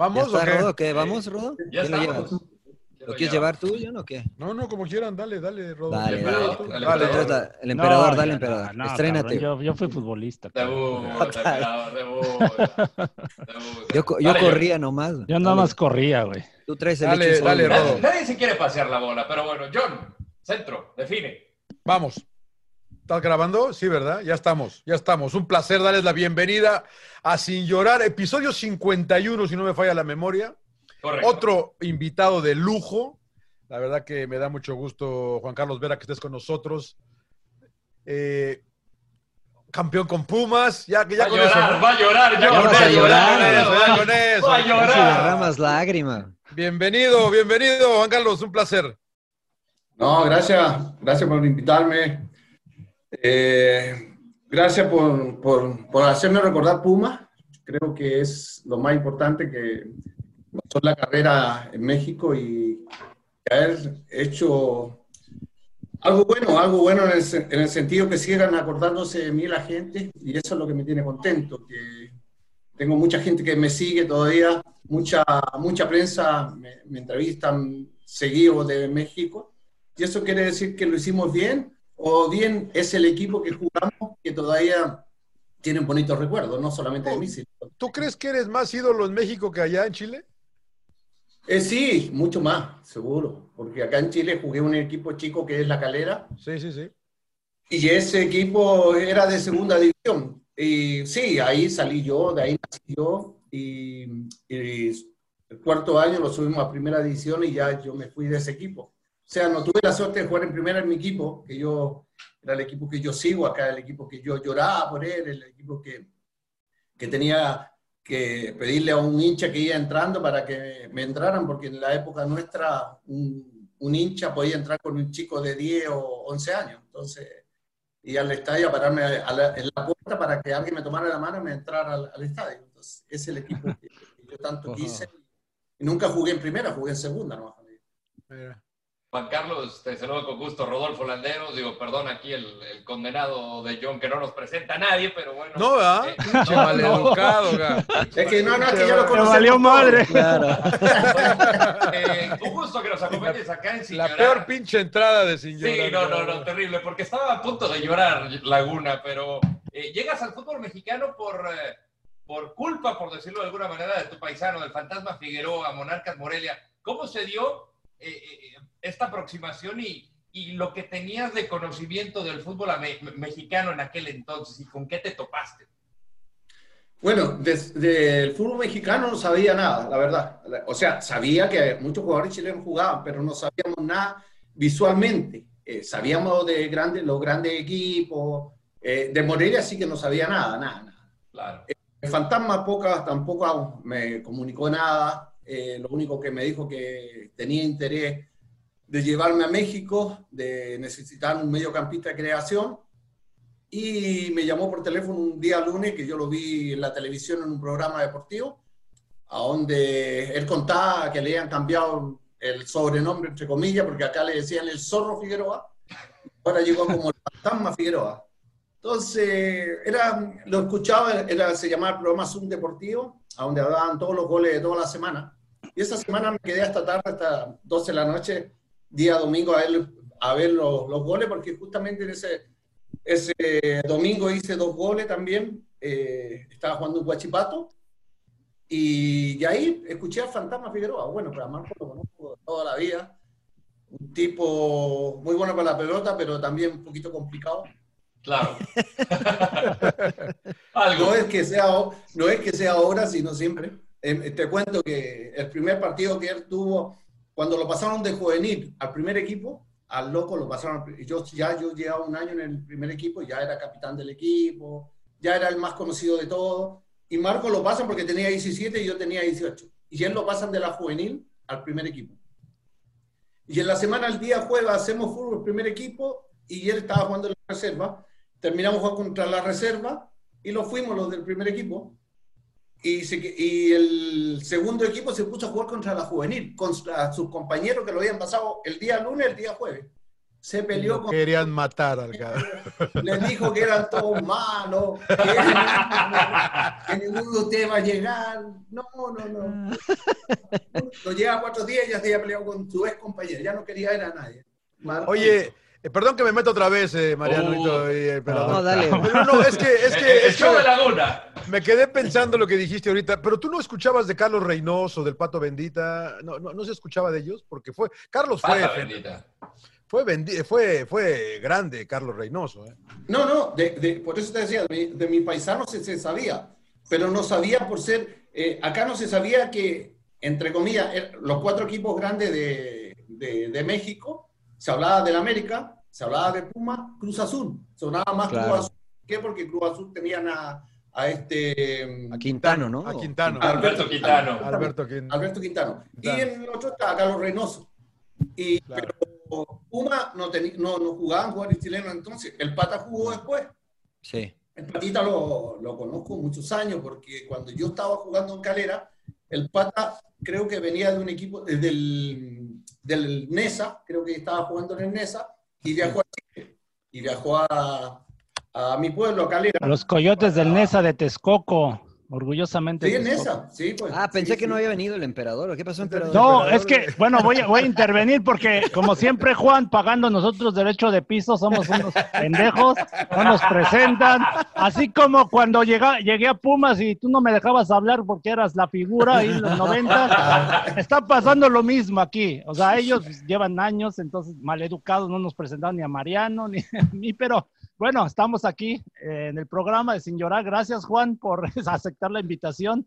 ¿Vamos ¿Ya está, o qué? Rodo? ¿Qué? ¿Vamos, Rodo? Ya ¿Quién lo llevas? ¿Lo quieres llevar tú, John, o qué? No, no, como quieran, dale, dale, Rodo. Dale, El dale. emperador, tú. el emperador. trata- El emperador, No, dale, emperador. no, Estrénate. cabrón, yo, yo fui futbolista. debut. debut. Yo, yo Dale, corría nomás. Yo nada Dale. más corría, güey. Tú traes el Dale, dale. Rodo. Nadie, nadie se quiere pasear la bola, pero bueno, John, centro, define. Vamos. ¿Estás grabando? Sí, ¿verdad? Ya estamos, ya estamos. Un placer darles la bienvenida a Sin Llorar, episodio 51, si no me falla la memoria. Correcto. Otro invitado de lujo. La verdad que me da mucho gusto, Juan Carlos Vera, que estés con nosotros. Eh, campeón con Pumas. Ya, que ya va a con llorar, eso. va a llorar. Ya va a llorar, va a ya llorar. con eso. Va a llorar. derramas lágrima. Bienvenido, bienvenido, Juan Carlos. Un placer. No, gracias, gracias por invitarme. Eh, gracias por, por, por hacerme recordar Puma. Creo que es lo más importante que pasó la carrera en México y haber hecho algo bueno, algo bueno en el, en el sentido que sigan acordándose de mí la gente y eso es lo que me tiene contento, que tengo mucha gente que me sigue todavía, mucha, mucha prensa me, me entrevistan seguido de México y eso quiere decir que lo hicimos bien o bien es el equipo que jugamos que todavía tienen bonitos recuerdos, no solamente de mí, sino ¿Tú crees que eres más ídolo en México que allá en Chile? Eh, sí, mucho más, seguro, porque acá en Chile jugué un equipo chico que es La Calera Sí, sí, sí. y ese equipo era de segunda división. Y sí, ahí salí yo, de ahí nací yo y, y el cuarto año lo subimos a primera división y ya yo me fui de ese equipo. O sea, no tuve la suerte de jugar en primera en mi equipo, que yo era el equipo que yo sigo acá, el equipo que yo lloraba por él, el equipo que, que tenía que pedirle a un hincha que iba entrando para que me entraran, porque en la época nuestra un, un hincha podía entrar con un chico de 10 o 11 años. Entonces, y al estadio a pararme a la- en la puerta para que alguien me tomara la mano y me entrara al, al estadio. Entonces, es el equipo que, que yo tanto quise. Y nunca jugué en primera, jugué en segunda nomás. Juan Carlos, te saludo con gusto. Rodolfo Landeros, digo, perdón aquí el, el condenado de John que no nos presenta a nadie, pero bueno. No, ¿verdad? Eh, Pinche no, maleducado, ga. Es que no, no, es que ya lo conocemos valió madre. Claro. Eh, un gusto que nos acompañes acá en Sin La Llorar. peor pinche entrada de Sin Sí, Llorar. no, no, no, terrible, porque estaba a punto de llorar Laguna, pero eh, llegas al fútbol mexicano por, eh, por culpa, por decirlo de alguna manera, de tu paisano, del fantasma Figueroa, Monarcas Morelia. ¿Cómo se dio eh, eh, esta aproximación y, y lo que tenías de conocimiento del fútbol mexicano en aquel entonces y con qué te topaste? Bueno, del fútbol mexicano no sabía nada, la verdad. O sea, sabía que muchos jugadores chilenos jugaban, pero no sabíamos nada visualmente. Eh, sabíamos de grandes, los grandes equipos. eh, de Morelia sí que no sabía nada, nada, nada. Claro. El fantasma poca tampoco me comunicó nada. Eh, lo único que me dijo que tenía interés de llevarme a México, de necesitar un mediocampista de creación. Y me llamó por teléfono un día lunes, que yo lo vi en la televisión en un programa deportivo, a donde él contaba que le habían cambiado el sobrenombre, entre comillas, porque acá le decían el zorro Figueroa, ahora llegó como el fantasma Figueroa. Entonces, era, lo escuchaba, era, se llamaba el programa Zoom Deportivo, a donde hablaban todos los goles de toda la semana. Y esa semana me quedé hasta tarde, hasta 12 de la noche, día domingo, a ver, a ver los, goles, porque justamente en ese, ese domingo hice dos goles también. eh, estaba jugando un guachipato. Y, y ahí escuché al Fantasma Figueroa. Bueno, pero a Marco lo conozco toda la vida. Un tipo muy bueno para la pelota, pero también un poquito complicado. Claro. Algo. No es que sea, no es que sea ahora, sino siempre. Eh, te cuento que el primer partido que él tuvo, cuando lo pasaron de juvenil al primer equipo, al loco lo pasaron. Yo ya yo llevaba un año en el primer equipo, ya era capitán del equipo, ya era el más conocido de todos. Y Marco lo pasan porque tenía 17 y yo tenía 18. Y él lo pasan de la juvenil al primer equipo. Y en la semana, el día jueves, hacemos fútbol primer equipo y él estaba jugando en la reserva. Terminamos jugando contra la reserva y lo fuimos los del primer equipo. Y, se- y el segundo equipo se puso a jugar contra la juvenil, contra sus compañeros que lo habían pasado el día lunes, el día jueves. se peleó Lo con querían matar al cabrón. les dijo que eran todos malos, que, que ninguno de ustedes va a llegar. No, no, no. No llega cuatro días y ya se había peleado con su ex compañero, ya no quería ver a nadie. Oye, eh, perdón que me meto otra vez, eh, Mariano Oh. y el pelador. No, dale. Pero no, es que, es El- que, es de que Laguna. me quedé pensando lo que dijiste ahorita, pero tú no escuchabas de Carlos Reynoso, del Pato Bendita, no, no, no se escuchaba de ellos, porque fue, Carlos fue, Pata bendita. fue, bendi- fue, fue grande, Carlos Reynoso. ¿eh? No, no, de, de- por eso te decía, de, mi- de mi paisano se, se sabía, pero no sabía por ser, eh, acá no se sabía que, entre comillas, er- los cuatro equipos grandes de, de- de México, se hablaba del América, se hablaba de Puma, Cruz Azul, sonaba más Claro. Cruz Azul, ¿por qué? Porque Cruz Azul tenían a, a este... A Quintano, ¿no? A Quintano. Alberto Quintano. Alberto Quintano. Alberto Quintano. Quintano. Y en el otro estaba Carlos Reynoso. Y, Claro. Pero Puma no, teni- no, no jugaban jugadores chilenos entonces. El Pata jugó después. Sí. El Patita lo, lo conozco muchos años porque cuando yo estaba jugando en Calera, el Pata creo que venía de un equipo del, del NESA, creo que estaba jugando en el NESA, y viajó a Chile. Y viajó a, mi pueblo, a Calera. A los coyotes del Nesa de Texcoco, orgullosamente. Sí, en. NESA, sí, pues. Ah, pensé Sí, que no sí. había venido el emperador. ¿Qué pasó, emperador? No, Emperador es que, bueno, voy a, voy a intervenir porque, como siempre, Juan, pagando nosotros derecho de piso, somos unos pendejos, no nos presentan. Así como cuando llega, llegué a Pumas y tú no me dejabas hablar porque eras la figura ahí en los 90, está pasando lo mismo aquí. O sea, ellos llevan años, entonces maleducados, no nos presentaron ni a Mariano ni a mí, pero bueno, estamos aquí eh, en el programa de Sin Llorar. Gracias, Juan, por aceptar la invitación.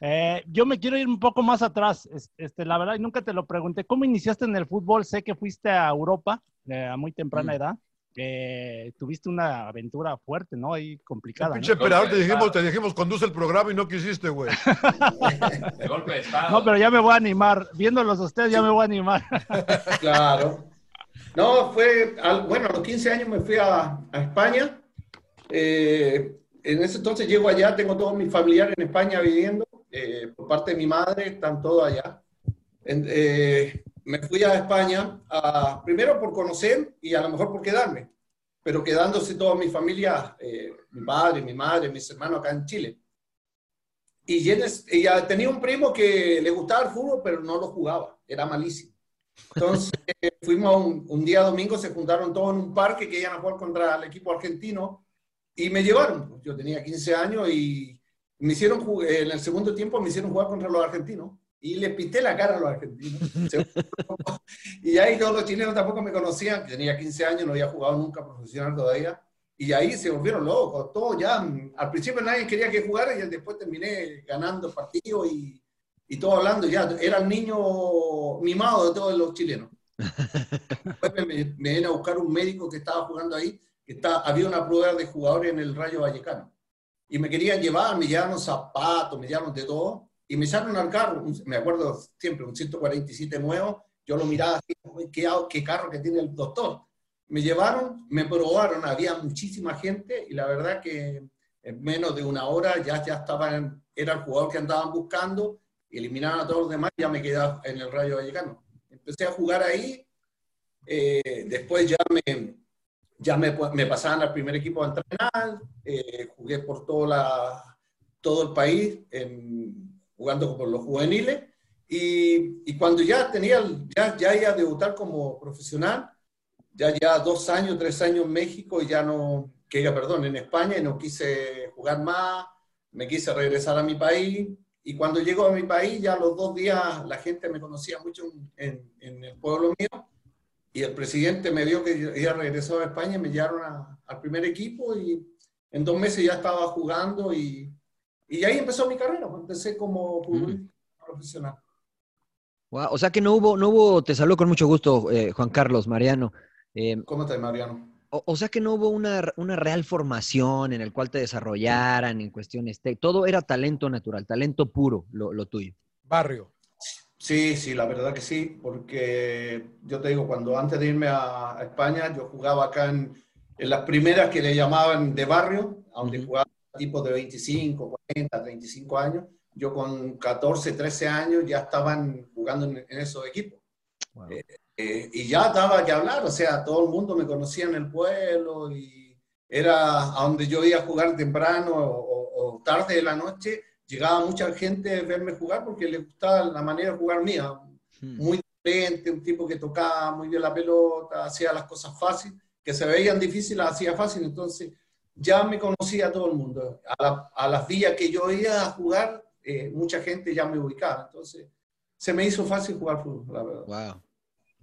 Eh, yo me quiero ir un poco más atrás. Es- Este, la verdad, y nunca te lo pregunté. ¿Cómo iniciaste en el fútbol? Sé que fuiste a Europa eh, a muy temprana Mm. edad. Eh, tuviste una aventura fuerte, ¿no? Ahí complicada. ¿no? Pinche emperador, te dijimos, te dijimos, conduce el programa y no quisiste, güey. De golpe de estado. No, pero ya me voy a animar. Viéndolos a ustedes, ya me voy a animar. Claro. No, fue, bueno, a los 15 años me fui a, España. Eh, en ese entonces llego allá, tengo todos mis familiares en España viviendo, eh, por parte de mi madre, están todos allá. En- eh, me fui a España, primero por conocer y a lo mejor por quedarme, pero quedándose toda mi familia, mi padre, mi madre, mis hermanos acá en Chile. Y Jenes- ella tenía un primo que le gustaba el fútbol, pero no lo jugaba, era malísimo. Entonces fuimos un, día domingo, se juntaron todos en un parque que iban a jugar contra el equipo argentino y me llevaron. Yo tenía 15 años y me hicieron en el segundo tiempo me hicieron jugar contra los argentinos y le pité la cara a los argentinos. Y ahí todos los chilenos tampoco me conocían, tenía 15 años, no había jugado nunca profesional todavía. Y ahí se volvieron locos, todos ya. Al principio nadie quería que jugara y después terminé ganando partidos y, y todo hablando ya. Era el niño mimado de todos los chilenos. Después me, me, vine a buscar un médico que estaba jugando ahí, que está, había una prueba de jugadores en el Rayo Vallecano. Y me querían llevar, me llevaron zapatos, me llevaron de todo. Y me echaron al carro, un- me acuerdo siempre, un 147 nuevo. Yo lo miraba así, "Uy, ¿qué, qué carro que tiene el doctor. Me llevaron, me probaron, había muchísima gente y la verdad que en menos de una hora ya, ya estaban, era el jugador que andaban buscando, eliminaron a todos los demás y ya me quedé en el Rayo Vallecano. Empecé a jugar ahí, eh, después ya me, ya me, me pasaban al primer equipo a entrenar, eh, jugué por toda la, todo el país, en- jugando por los juveniles, y, y cuando ya tenía, ya, ya iba a debutar como profesional, ya ya dos años, tres años en México y ya no, que ya, perdón, en España y no quise jugar más, me quise regresar a mi país y cuando llego a mi país ya los dos días la gente me conocía mucho en, en el pueblo mío y el presidente me vio que había regresado a España y me llevaron a- al primer equipo y en dos meses ya estaba jugando y, y ahí empezó mi carrera, pues, empecé como futbolista profesional. Guau, O sea que no hubo, no hubo, te saludo con mucho gusto, eh, Juan Carlos, Mariano. Eh, ¿Cómo estás, Mariano? O, o sea que no hubo una, una real formación en el cual te desarrollaran en cuestiones, te- todo era talento natural, talento puro, lo, lo tuyo. Barrio. Sí, sí, la verdad que sí, porque yo te digo, cuando antes de irme a, a España, yo jugaba acá en, en las primeras que le llamaban de barrio, donde Ujú. jugaba tipos de 25, 40, 35 años. Yo con 14, 13 años ya estaban jugando en, en esos equipos. Wow. Eh, eh, y ya daba que hablar, o sea, todo el mundo me conocía en el pueblo y era a donde yo iba a jugar temprano o, o tarde de la noche, llegaba mucha gente a verme jugar porque le gustaba la manera de jugar mía, hmm. muy diferente, un tipo que tocaba muy bien la pelota, hacía las cosas fáciles, que se veían difíciles, hacía fácil, entonces ya me conocía todo el mundo. A, a las villas que yo iba a jugar, eh, mucha gente ya me ubicaba, entonces se me hizo fácil jugar fútbol, la verdad. Wow.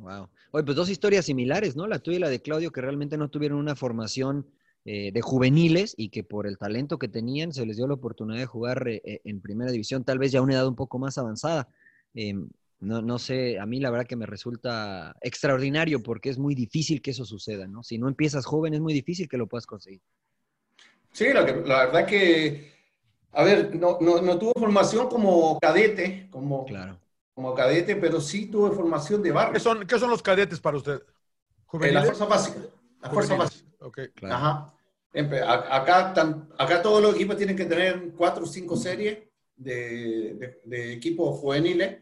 Wow. Oye, pues dos historias similares, ¿no? La tuya y la de Claudio, que realmente no tuvieron una formación eh, de juveniles y que por el talento que tenían se les dio la oportunidad de jugar eh, eh, en primera división, tal vez ya a una edad un poco más avanzada. Em, no, no, sé, a mí la verdad que me resulta extraordinario porque es muy difícil que eso suceda, ¿no? Si no empiezas joven es muy difícil que lo puedas conseguir. Sí, la, la verdad que, a ver, no, no, no, tuvo formación como cadete, como, claro. Como cadete, pero sí tuve formación de barrio. ¿Qué son, qué son los cadetes para usted? la fuerza básica. La fuerza básica. Okay, claro. Ajá. Acá, acá todos los equipos tienen que tener cuatro o cinco series de, de, equipos juveniles.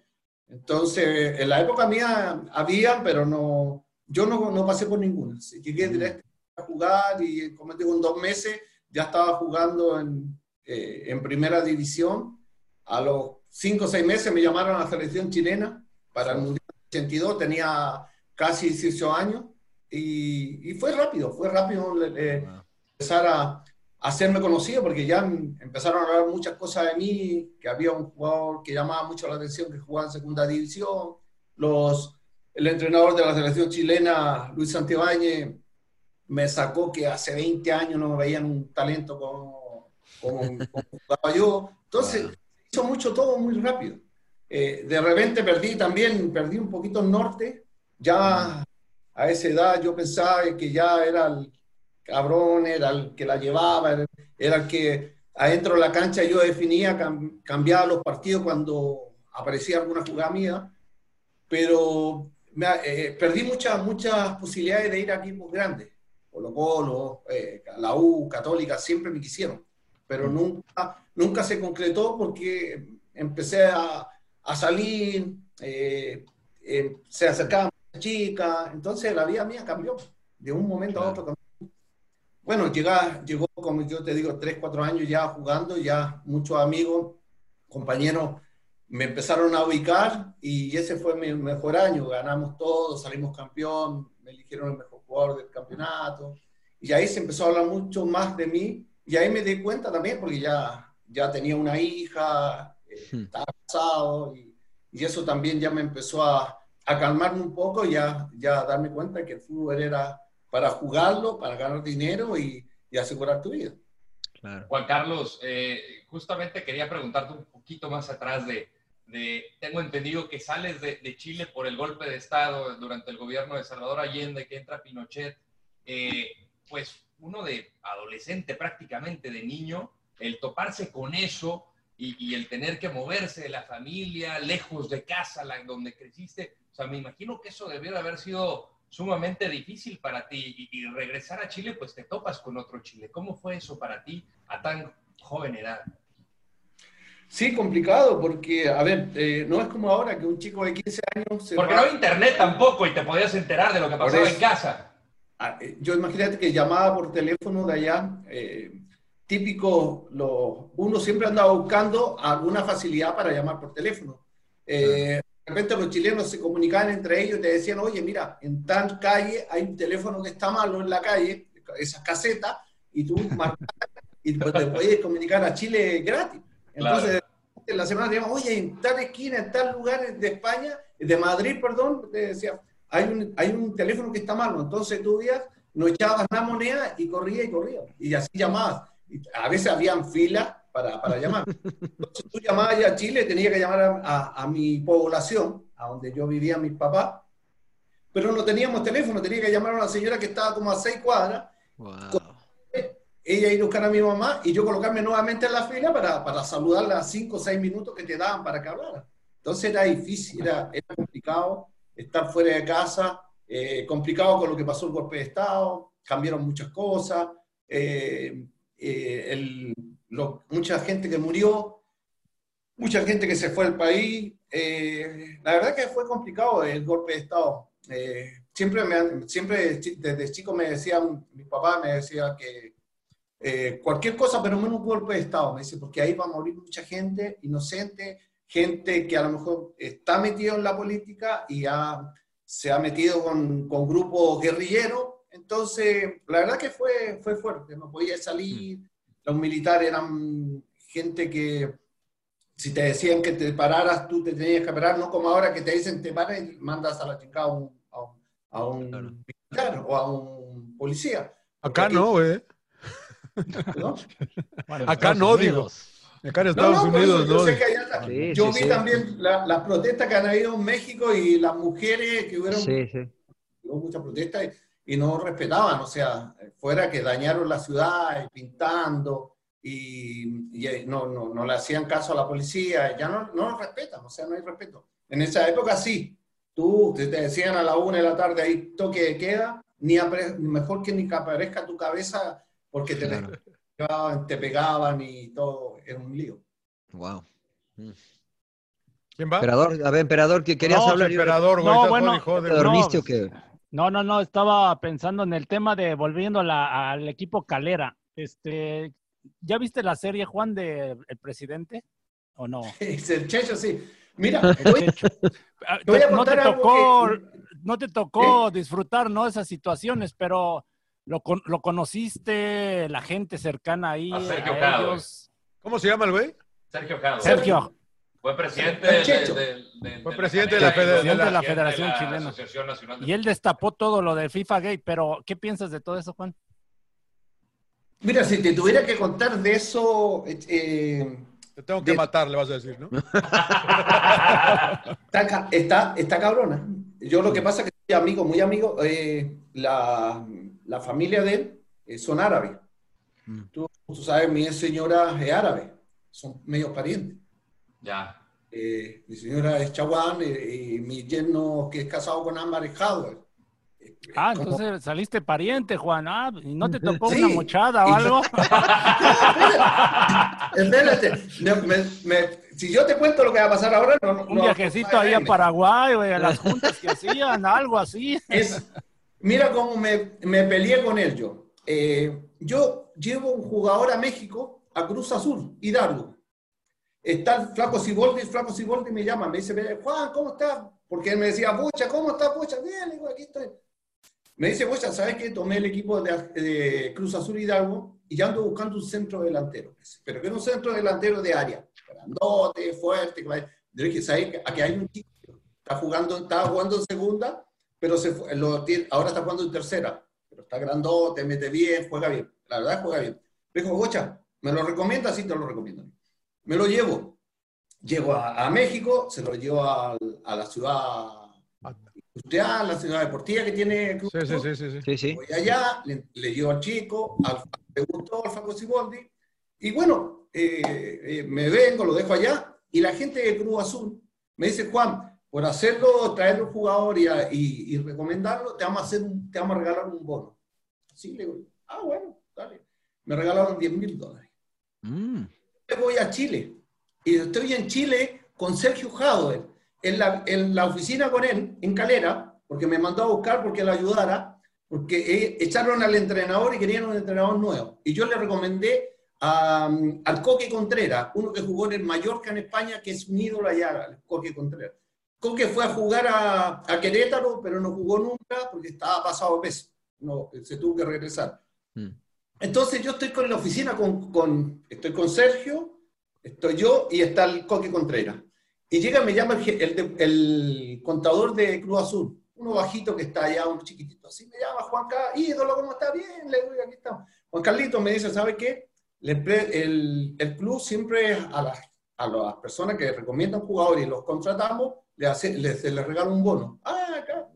Entonces, en la época mía había, pero no, yo no, no pasé por ninguna. Llegué mm. directo a jugar y, como digo, en dos meses ya estaba jugando en, eh, en primera división. A los cinco o seis meses me llamaron a la selección chilena para el Mundial 82, tenía casi 18 años y, fue rápido, fue rápido eh, empezar a, hacerme conocido porque ya empezaron a hablar muchas cosas de mí, que había un jugador que llamaba mucho la atención que jugaba en segunda división, los, el entrenador de la selección chilena, Luis Santibáñez, me sacó que hace 20 años no me veían un talento como, como, jugaba yo. Entonces, hizo mucho todo muy rápido. Eh, de repente perdí también, perdí un poquito el norte, ya a esa edad yo pensaba que ya era el cabrón, era el que la llevaba, era el que adentro de la cancha yo definía, cambiaba los partidos cuando aparecía alguna jugada mía, pero eh, perdí muchas, muchas posibilidades de ir a equipos grandes. Colo Colo, eh, la U, Católica, siempre me quisieron, pero nunca, nunca se concretó porque empecé a, a salir, eh, se acercaban chica, entonces la vida mía cambió, de un momento a otro Bueno, llega, llegó, como yo te digo, tres, cuatro años ya jugando, ya muchos amigos, compañeros me empezaron a ubicar y ese fue mi mejor año, ganamos todo, salimos campeón, me eligieron el mejor jugador del campeonato y ahí se empezó a hablar mucho más de mí y ahí me di cuenta también porque ya, ya tenía una hija, eh, hmm. estaba casado y, y eso también ya me empezó a, a calmarme un poco y ya, ya darme cuenta que el fútbol era para jugarlo, para ganar dinero y, y asegurar tu vida. Juan Carlos, eh, justamente quería preguntarte un poquito más atrás de, de tengo entendido que sales de, de, Chile por el golpe de Estado durante el gobierno de Salvador Allende, que entra Pinochet, eh, pues uno de adolescente prácticamente, de niño, el toparse con eso y, y, el tener que moverse de la familia, lejos de casa, la, donde creciste, sea, me imagino que eso debió de haber sido sumamente difícil para ti y, regresar a Chile, pues te topas con otro Chile. ¿Cómo fue eso para ti a tan joven edad? Sí, complicado, porque, a ver, eh, no es como ahora que un chico de 15 años... Se porque no había internet tampoco y te podías enterar de lo que pasaba en casa. Ah, eh, yo imagínate que llamaba por teléfono de allá, eh, típico, lo, uno siempre andaba buscando alguna facilidad para llamar por teléfono. Eh, de repente los chilenos se comunicaban entre ellos y te decían, oye, mira, en tal calle hay un teléfono que está malo en la calle, esas casetas, y tú marcas y te puedes comunicar a Chile gratis. Entonces, en la semana te oye, en tal esquina, en tal lugar de España, de Madrid, perdón, te decía, hay un, hay un teléfono que está malo. Entonces tú días no echabas la moneda y corría y corría. Y así llamabas. Y a veces habían filas para, para llamar. Entonces tú llamabas a Chile, tenía que llamar a, a, mi población, a donde yo vivía mi papá, pero no teníamos teléfono, tenía que llamar a una señora que estaba como a seis cuadras. Ella ir a buscar a mi mamá y yo colocarme nuevamente en la fila para, para saludarla cinco o seis minutos que te daban para que hablara. Entonces era difícil, era, era complicado estar fuera de casa, eh, complicado con lo que pasó el golpe de Estado, cambiaron muchas cosas. Eh, eh, el, mucha gente que murió. mucha gente que se fue al país. Eh, la verdad que fue complicado el golpe de Estado. Eh, siempre, me, siempre desde chico me decían, mi papá me decía que eh, cualquier cosa, pero menos un golpe de Estado. Me dice, porque ahí va a morir mucha gente inocente, gente que a lo mejor está metido en la política y se ha metido con, con grupos guerrilleros. Entonces, la verdad que fue, fue fuerte, no podía salir. Los militares eran gente que si te decían que te pararas, tú te tenías que parar, no como ahora que te dicen te paras y mandas a la chica a un, a un, militar o a un policía. Acá no, güey. Acá no, digo. Acá en Estados Unidos, ¿no? Yo, vi también las protestas que han habido en México y las mujeres que hubieron muchas protestas y, no respetaban, o sea, fuera que dañaron la ciudad pintando y, no, no, no, le hacían caso a la policía, ya no, no lo respetan, o sea, no hay respeto. En esa época sí, tú te decían a la una de la tarde ahí toque de queda, ni mejor que ni que aparezca tu cabeza porque te, te pegaban y todo, era un lío. Wow. Mm. ¿Quién va? Emperador, a ver, emperador, que querías hablar. Emperador, no, bueno, ¿Te dormiste o qué? No, no, no, estaba pensando en el tema de volviendo al equipo Calera. Este, ¿Ya viste la serie, Juan, de El Presidente? ¿O no? el Checho, sí. Mira, ah, no, te tocó, no te tocó disfrutar ¿no? esas situaciones, pero lo, lo conociste, la gente cercana ahí. A Sergio a ¿Cómo se llama el güey? Sergio Cado. Sergio. Fue presidente, de, Fue presidente de la, Federación Chilena. y él destapó todo lo del FIFA Gay, pero ¿qué piensas de todo eso, Juan? Mira, si te tuviera que contar de eso... Eh, te tengo que matar, le vas a decir, ¿no? está, está, cabrona. Yo lo que pasa es que soy amigo, muy amigo, eh, la, la, familia de él eh, son árabes. Mm. Tú, tú, sabes, mi señora es árabe, son medio parientes. Ya. mi señora es chaguán y, mi yerno que es casado con Ámbar es Ah, entonces saliste pariente, Juan. Ah, ¿y no te tocó una mochada o algo? Espérate, si yo te cuento lo que va a pasar ahora, no. Un viajecito ahí a Paraguay, o a las juntas que hacían, algo así. Es, mira cómo me, me, peleé con él yo. Eh, yo llevo un jugador a México, a Cruz Azul, Hidalgo. Está el Flaco Ciboldi, el Flaco Ciboldi me llama, me dice, Juan, ¿cómo estás? Porque él me decía, Pucha, ¿cómo estás, Pucha? Bien, digo, aquí estoy. Me dice, pues, ¿sabes qué? Tomé el equipo de, Cruz Azul Hidalgo y ya ando buscando un centro delantero. Pero que es un centro delantero de área. Grandote, fuerte. Yo dije, ¿sabes? Aquí hay un chico está jugando, estaba jugando en segunda, pero se ahora está jugando en tercera. Pero está grandote, mete bien, juega bien. La verdad, juega bien. Me dijo, Bocha, ¿me lo recomiendas? Sí, te lo recomiendo. Me lo llevo. Llego a, México, se lo llevo a, a la ciudad industrial, la ciudad deportiva que tiene Club sí, sí, sí, sí, sí. Voy allá, le, le al chico, al, le gustó al Siboldi, y bueno, eh, eh, me vengo, lo dejo allá, y la gente de Cruz Azul me dice, Juan, por hacerlo, traer un jugador y, y, recomendarlo, te vamos, a hacer te vamos a regalar un bono. Así le digo, ah, bueno, dale. Me regalaron 10 mil dólares. Mm. Voy a Chile, y estoy en Chile con Sergio Jadot en la, en la oficina con él, en Calera, porque me mandó a buscar porque lo ayudara, porque eh, echaron al entrenador y querían un entrenador nuevo. Y yo le recomendé a, al Coque Contreras, uno que jugó en el Mallorca en España, que es un ídolo allá, el Coque Contreras. Coque fue a jugar a, a, Querétaro, pero no jugó nunca porque estaba pasado peso. No, se tuvo que regresar. Mm. Entonces yo estoy con la oficina, con, con, estoy con Sergio, estoy yo y está el Coque Contreras. Y llega, me llama el, el, contador de Cruz Azul, uno bajito que está allá, un chiquitito. Así me llama Juan Carlos, ídolo, ¿cómo está? Bien, le digo, aquí estamos. Juan Carlito me dice, ¿sabe qué? El, el, club siempre a las, a las personas que recomiendan jugadores y los contratamos, le, hace, les, les regala un bono. Ah, acá.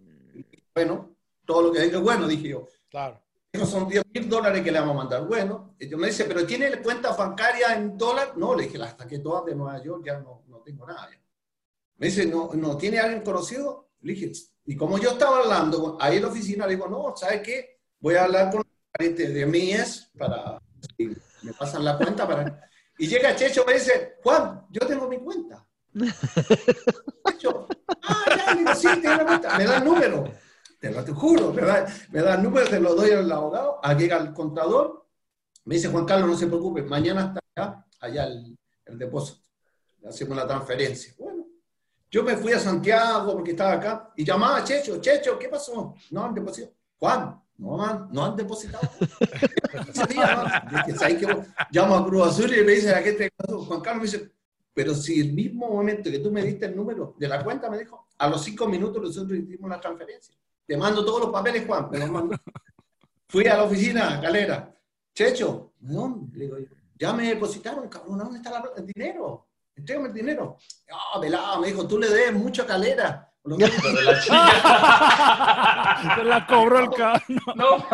Bueno, todo lo que diga bueno, dije yo. Claro. Esos son 10 mil dólares que le vamos a mandar. Bueno, yo me dice, ¿pero tiene cuenta bancaria en dólar? No, le dije, hasta que todas de Nueva York ya no, no tengo nada. Ya. Me dice, ¿no, no tiene alguien conocido? Le dije, y como yo estaba hablando ahí en la oficina, le digo, no, ¿sabe qué? Voy a hablar con pariente de mí es para, me pasan la cuenta para... Y llega Checho me dice, Juan, yo tengo mi cuenta. Checho, ah, ya, sí, tengo la cuenta. Me da el número. Te lo te juro, me da, me da el número, te lo doy al abogado, ah, llega el contador, me dice, Juan Carlos, no se preocupe, mañana está allá, allá el, el depósito. Le hacemos la transferencia. Bueno, yo me fui a Santiago porque estaba acá y llamaba a Checho, Checho, ¿qué pasó? No han depositado. Juan, no, man, no han depositado. ¿sabes qué? Llamo a Cruz Azul y me dice la gente, Juan Carlos me dice, pero si el mismo momento que tú me diste el número de la cuenta, me dijo, a los cinco minutos nosotros hicimos la transferencia. Te mando todos los papeles, Juan, me los mando. Fui a la oficina, galera. Checho, ¿dónde? Le digo yo, ya me depositaron, cabrón, ¿dónde está la- el dinero? Entrégame el dinero. Ah, velado, me dijo, tú le debes mucha calera. Lo mismo. Se la cobró el cabrón. No,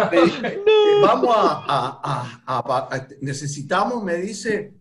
vamos a, a- a- a- a- necesitamos, me dice,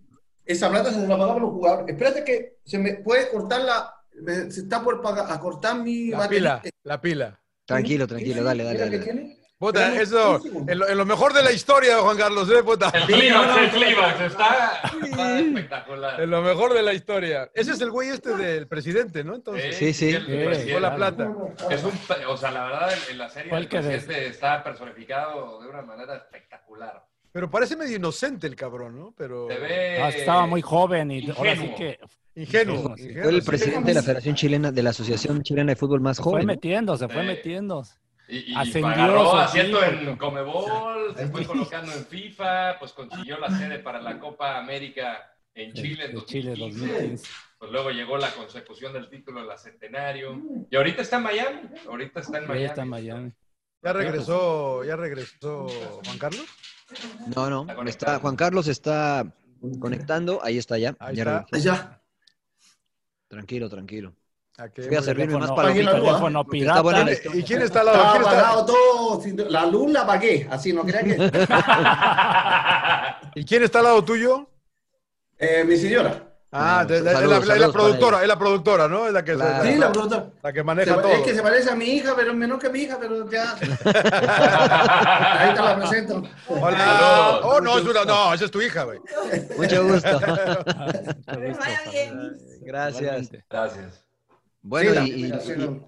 esa plata se la pagamos los jugadores. Espérate que se me puede cortar la, me- se está por pagar, a cortar mi La batería. pila, la pila. Tranquilo, tranquilo, dale, dale. dale. tiene. Puta, eso, en lo, en lo mejor de la historia, Juan Carlos, ¿eh, puta? el clímax, el clímax, está, está espectacular. En lo mejor de la historia. Ese es el güey este del presidente, ¿no? Entonces, Sí, sí. el Sí, la plata. Es un, o sea, la verdad, en- la serie el presidente está personificado de una manera espectacular. Pero parece medio inocente el cabrón, ¿no? Pero Se ve... Ah, estaba muy joven y ahora sí ingenuo. que ingenuo. Ingenuo, sí. ingenuo, Fue el presidente de la Federación Chilena, de la Asociación Chilena de Fútbol más se fue joven. metiendo, se fue Sí. metiendo. Y, y Ascendió agarró asiento en Comebol, se fue colocando en FIFA, pues consiguió la sede para la Copa América en Chile en De Chile 2015. 2015. Pues luego llegó la consecución del título en la Centenario. Y ahorita está en Miami. Ahorita está en Ahí Miami. está en Miami. Ya regresó, ya regresó Juan Carlos. No, no. Está Juan Carlos está conectando. Ahí está ya. Ahí ya está. Ya. Tranquilo, tranquilo. ¿A qué? Voy a servirme Teléfono, más teléfono buena la pirata. historia. ¿Y quién está al lado? ¿Quién está- apagado todo. La luz la apagué, así no crean que. ¿Y quién está al lado tuyo? Eh, mi señora. Ah, Bueno, de- de- es la, productora, es la productora, ¿no? Es la que, Claro. la, Sí, la productora. la que Se- maneja todo. es que se parece a mi hija, pero es menor que mi hija, pero ya. Ahí te la presento. Hola. Oh, no, es una, no, esa es tu hija, güey. Mucho gusto. Gracias. Gracias. Bueno, Sí, y, y- y-.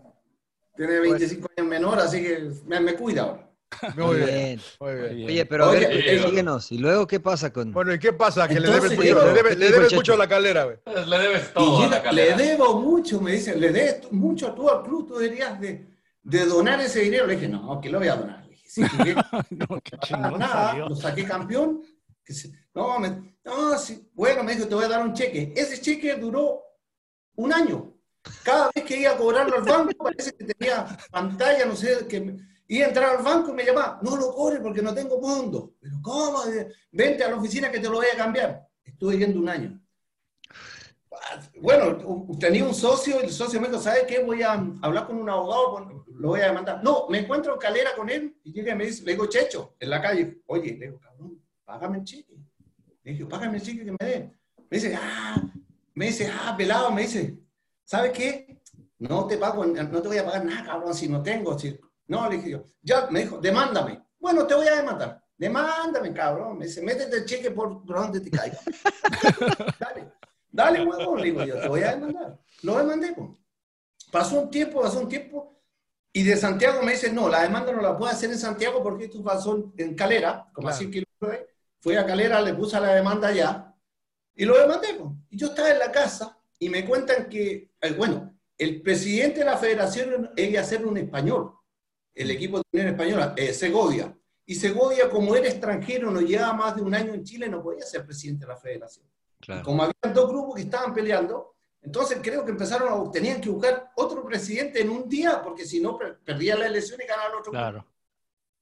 Tiene 25 años menor, así que me, me cuida ahora. Muy bien, bien. muy bien. Oye, pero a ver, eh, síguenos. ¿Y luego qué pasa con...? Bueno, ¿y qué pasa? Que Entonces, le debes mucho, le debes, ¿qué le debes mucho a la calera, güey. Pues le debes Y todo a yo la le calera. debo mucho, me dice, le debes mucho tú al club, tú deberías de, de donar ese dinero. Le dije, no, que lo voy a donar. Le dije, sí, que No, qué no chingón nada, salió. lo saqué campeón. Que se- no, me- no, sí, bueno, me dijo, te voy a dar un cheque. Ese cheque duró un año. Cada vez que iba a cobrarlo al banco, parece que tenía pantalla, no sé, que me- a entrar al banco y me llamaba, no lo cobre porque no tengo fondo. Pero ¿cómo? Vente a la oficina que te lo voy a cambiar. Estuve yendo un año. Bueno, tenía un socio y el socio me dijo, ¿sabes qué? Voy a hablar con un abogado, lo voy a demandar. No, me encuentro en calera con él y llega y me dice, le digo, Checho, en la calle. Oye, le digo, cabrón, págame el cheque. Le dije, págame el cheque que me dé. Me dice, ah, me dice, ah, pelado, me dice, ¿sabes qué? No te pago, no te voy a pagar nada, cabrón, si no tengo. No, le dije yo, ya, me dijo, demándame. Bueno, te voy a demandar. Demándame, cabrón. Me dice, métete el cheque por donde te caiga. dale, dale, huevón, le digo yo, te voy a demandar. Lo demandé, pues. Pasó un tiempo, pasó un tiempo, y de Santiago me dice, no, la demanda no la puedo hacer en Santiago porque esto pasó en Calera, como Claro. así que fui a Calera, le puse la demanda allá, y lo demandé. pues. Y yo estaba en la casa, y me cuentan que, eh, bueno, el presidente de la federación a ser un español, el equipo de Unión Española, eh, Segovia. Y Segovia, como era extranjero, no llevaba más de un año en Chile, no podía ser presidente de la federación. Claro. Como había dos grupos que estaban peleando, entonces creo que empezaron a, tenían que buscar otro presidente en un día, porque si no, per- perdía la elección y ganaba el otro grupo. Claro.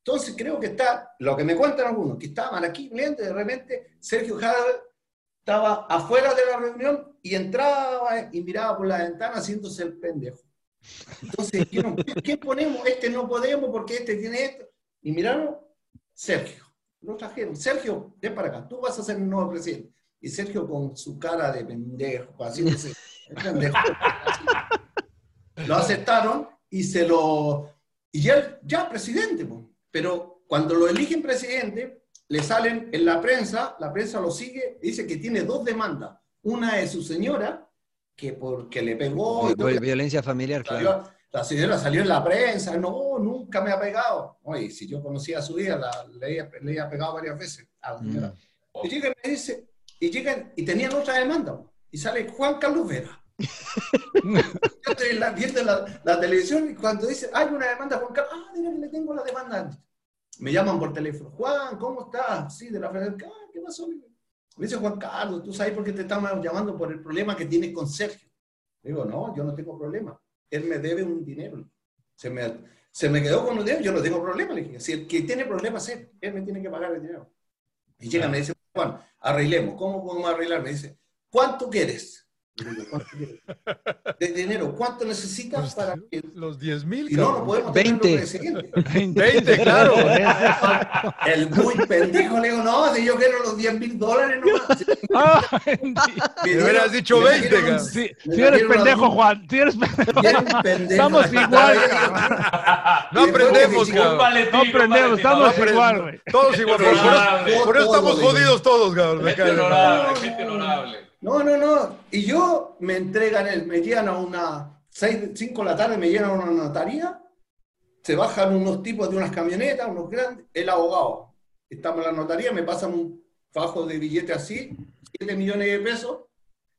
Entonces creo que está, lo que me cuentan algunos, que estaban aquí leyendo, de repente Sergio Jadwe estaba afuera de la reunión y entraba y miraba por la ventana haciéndose el pendejo. Entonces dijeron, ¿qué- ¿qué ponemos? Este no podemos porque este tiene esto. Y miraron, Sergio. Lo trajeron. Sergio, ven para acá, tú vas a ser el nuevo presidente. Y Sergio con su cara de pendejo, haciéndose el pendejo. Lo aceptaron y se lo... Y ya, ya presidente, pero cuando lo eligen presidente, le salen en la prensa, la prensa lo sigue, dice que tiene dos demandas. Una de su señora, que porque le pegó... Violencia familiar, claro. la señora salió en la prensa, no, nunca me ha pegado. Oye, si yo conocía a su hija, la, le, había- le había pegado varias veces a la señora. Mm. Y llegan, y me dice, y llegan, y tenían otra demanda, y sale Juan Carlos Vera. Yo estoy la- viendo la, la televisión y cuando dice, hay una demanda, Juan Carlos, ah, mira que le tengo la demanda. Me llaman por teléfono, Juan, ¿cómo estás? Sí, de la Federación. Ah, ¿qué pasó? Me dice Juan Carlos, ¿tú sabes por qué te estamos llamando por el problema que tienes con Sergio? Digo, no, yo no tengo problema. Él me debe un dinero. Se me, se me quedó con un dinero, yo no tengo problema. Le dije, si el que tiene problemas es él, él me tiene que pagar el dinero. Y llega me dice, Juan, arreglemos. ¿Cómo podemos arreglar? Me dice, ¿cuánto quieres? De dinero, ¿cuánto necesitas Pues, para que... Los 10 mil. Y no, no podemos tenerlo 20. presidente. 20, claro. El muy pendejo le digo, no, si yo quiero los 10 mil dólares nomás. Ah, Me hubieras dicho me 20, dieron un- cabrón. me sí eres pendejo. Juan. Sí eres pendejo. Estamos igual, No aprendemos, cabrón. No aprendemos, estamos igual, güey. Todos igual. Por, eso, estamos jodidos todos, cabrón. Gente honorable, gente honorable. No, no, no. Y yo me entregan, el, me llegan a una 5 de la tarde, me llegan a una notaría, se bajan unos tipos de unas camionetas, unos grandes, el abogado. Estamos en la notaría, me pasan un fajo de billete así, 7 millones de pesos,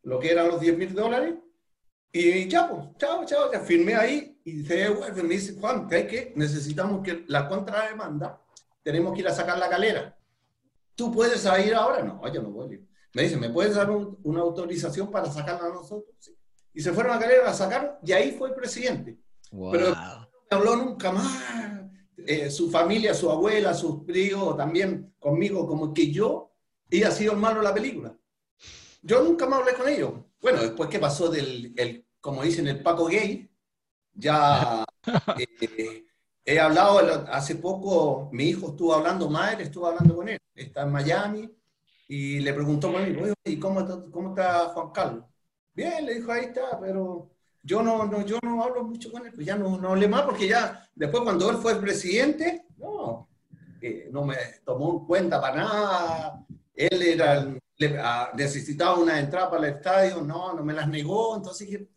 lo que eran los 10 mil dólares, y ya, pues, chao, chao, ya firmé ahí, y se devuelve, me dice, Juan, ¿qué hay que? Necesitamos que la contrademanda, tenemos que ir a sacar la calera. ¿Tú puedes ir ahora? No, yo no voy. Me dice, ¿me puedes dar un- una autorización para sacarla a nosotros? Sí. Y se fueron a Calera, la sacaron, y ahí fue el presidente. Wow. Pero- No habló nunca más. Eh, su familia, su abuela, sus primos, también conmigo, como que yo había sido el malo de la película. Yo nunca más hablé con ellos. Bueno, después que pasó del, el, como dicen, el Paco gay, ya eh, he hablado, hace poco mi hijo estuvo hablando, madre estuvo hablando con él, está en Miami, y le preguntó conmigo, "Oye, ¿y cómo está, cómo está Juan Carlos? Bien, le dijo, ahí está, pero yo no, no, yo no hablo mucho con él, pues ya no, no hablé más, porque ya después cuando él fue presidente, no, eh, no me tomó en cuenta para nada, él era, le- ah, necesitaba una entrada para el estadio, no, no me las negó, entonces dije,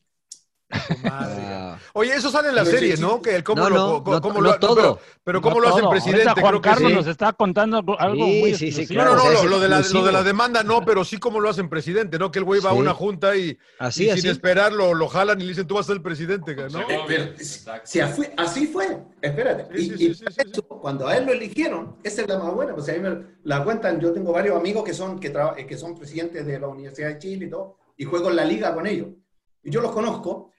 Madre. Wow. Oye, eso sale en la No, serie, sí, ¿no? sí. Que el cómo No, lo, no, cómo- no, cómo no lo- todo. Pero, pero cómo No lo hacen todo. presidente, Ahorita Juan creo que Carlos sí. nos está contando algo, Sí, muy sí, sí. No, no, claro, no, o sea, lo, lo de la, lo exclusivo. de la demanda no, pero sí como lo hacen presidente, ¿no? Que el güey va a Sí. una junta y, Así, y así. sin esperar lo, lo jalan y le dicen, tú vas a ser el presidente, ¿no? Sí. Pero, Exacto. si así, así fue, espérate. Sí, y, sí, y sí, sí, sí, eso, cuando a él lo eligieron, esa es la más buena, pues a mí me la cuentan, yo tengo varios amigos que son, que, traba- que son presidentes de la Universidad de Chile y todo, y juego en la liga con ellos. Y yo los conozco.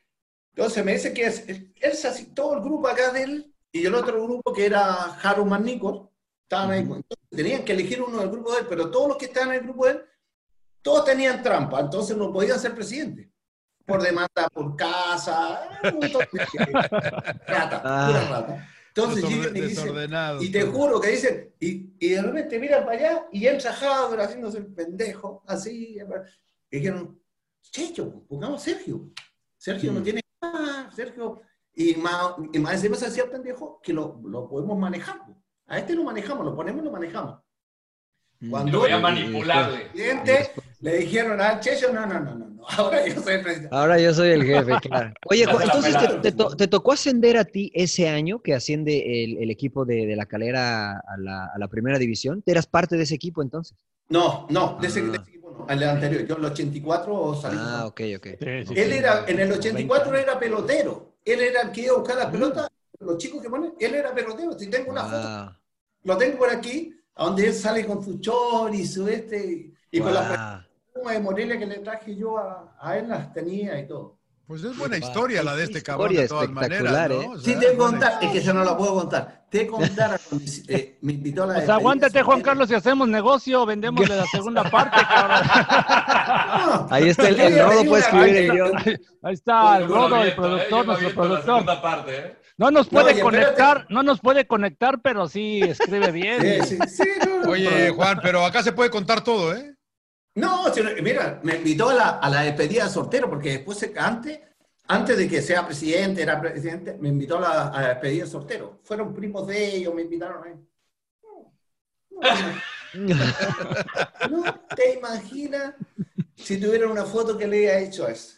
Entonces me dice que es, él se así, todo el grupo acá de él, y el otro grupo que era Harold McNichol, estaban ahí. Entonces, tenían que elegir uno del grupo de él, pero todos los que estaban en el grupo de él, todos tenían trampa, entonces no podían ser presidentes. Por demanda por casa, un montón de- rata, Ah. pura rata. Entonces Desorden- llegan y te juro que dicen, y, y de repente miran para allá y entra Javier haciéndose el pendejo, así. Y dijeron, Checho, pongamos Sergio. Sergio no Mm. tiene Sergio. Y más, y más encima se hacía pendejo que lo, lo podemos manejar. A este lo manejamos, lo ponemos y lo manejamos. Cuando- Lo veía Y manipulable. Presidente, le dijeron al Checho, no, no, no, no, ahora yo soy el presidente. Ahora yo soy el jefe, claro. Oye, entonces te, te to- te tocó ascender a ti ese año que asciende el, el equipo de, de la calera a la, a la primera división. ¿Te eras parte de ese equipo entonces? No, no, de ese, Ah. de ese equipo no, el anterior. Yo en el 84 salí. Ah, ok, ok. Sí, sí, Él sí. era, en el 84 era pelotero. Él era el que iba a buscar la pelota. Los chicos que ponen, él era pelotero. Si tengo una foto, Wow. lo tengo por aquí, a donde él sale con su chor y su este, y con las Wow. de Morelia que le traje yo a, a él, las tenía y todo. Pues es buena historia la de este cabrón Historia de todas maneras, espectacular, ¿no? ¿eh? O Sí, te contar, es que eso no lo puedo contar. Te cuando, eh, me invitó a la Pues aguántate, Juan. Carlos, si hacemos negocio, vendemos de la segunda parte, cabrón. Ahí está el, yo el rodo, puede escribir el guion. Ahí está el Yo Rodo, el ¿eh? Yo productor, nuestro la productor. segunda parte, ¿eh? No nos No, puede conectar, no nos puede conectar, pero sí escribe bien. Sí, sí, sí, no, no, Oye, Juan, pero acá se puede contar todo, ¿eh? No, mira, me invitó a la, a la despedida de soltero, porque después, antes, antes de que sea presidente, era presidente, me invitó a la, a la despedida de soltero. Fueron primos de ellos, me invitaron a él. No, no, No te imaginas si tuviera una foto que le haya hecho eso.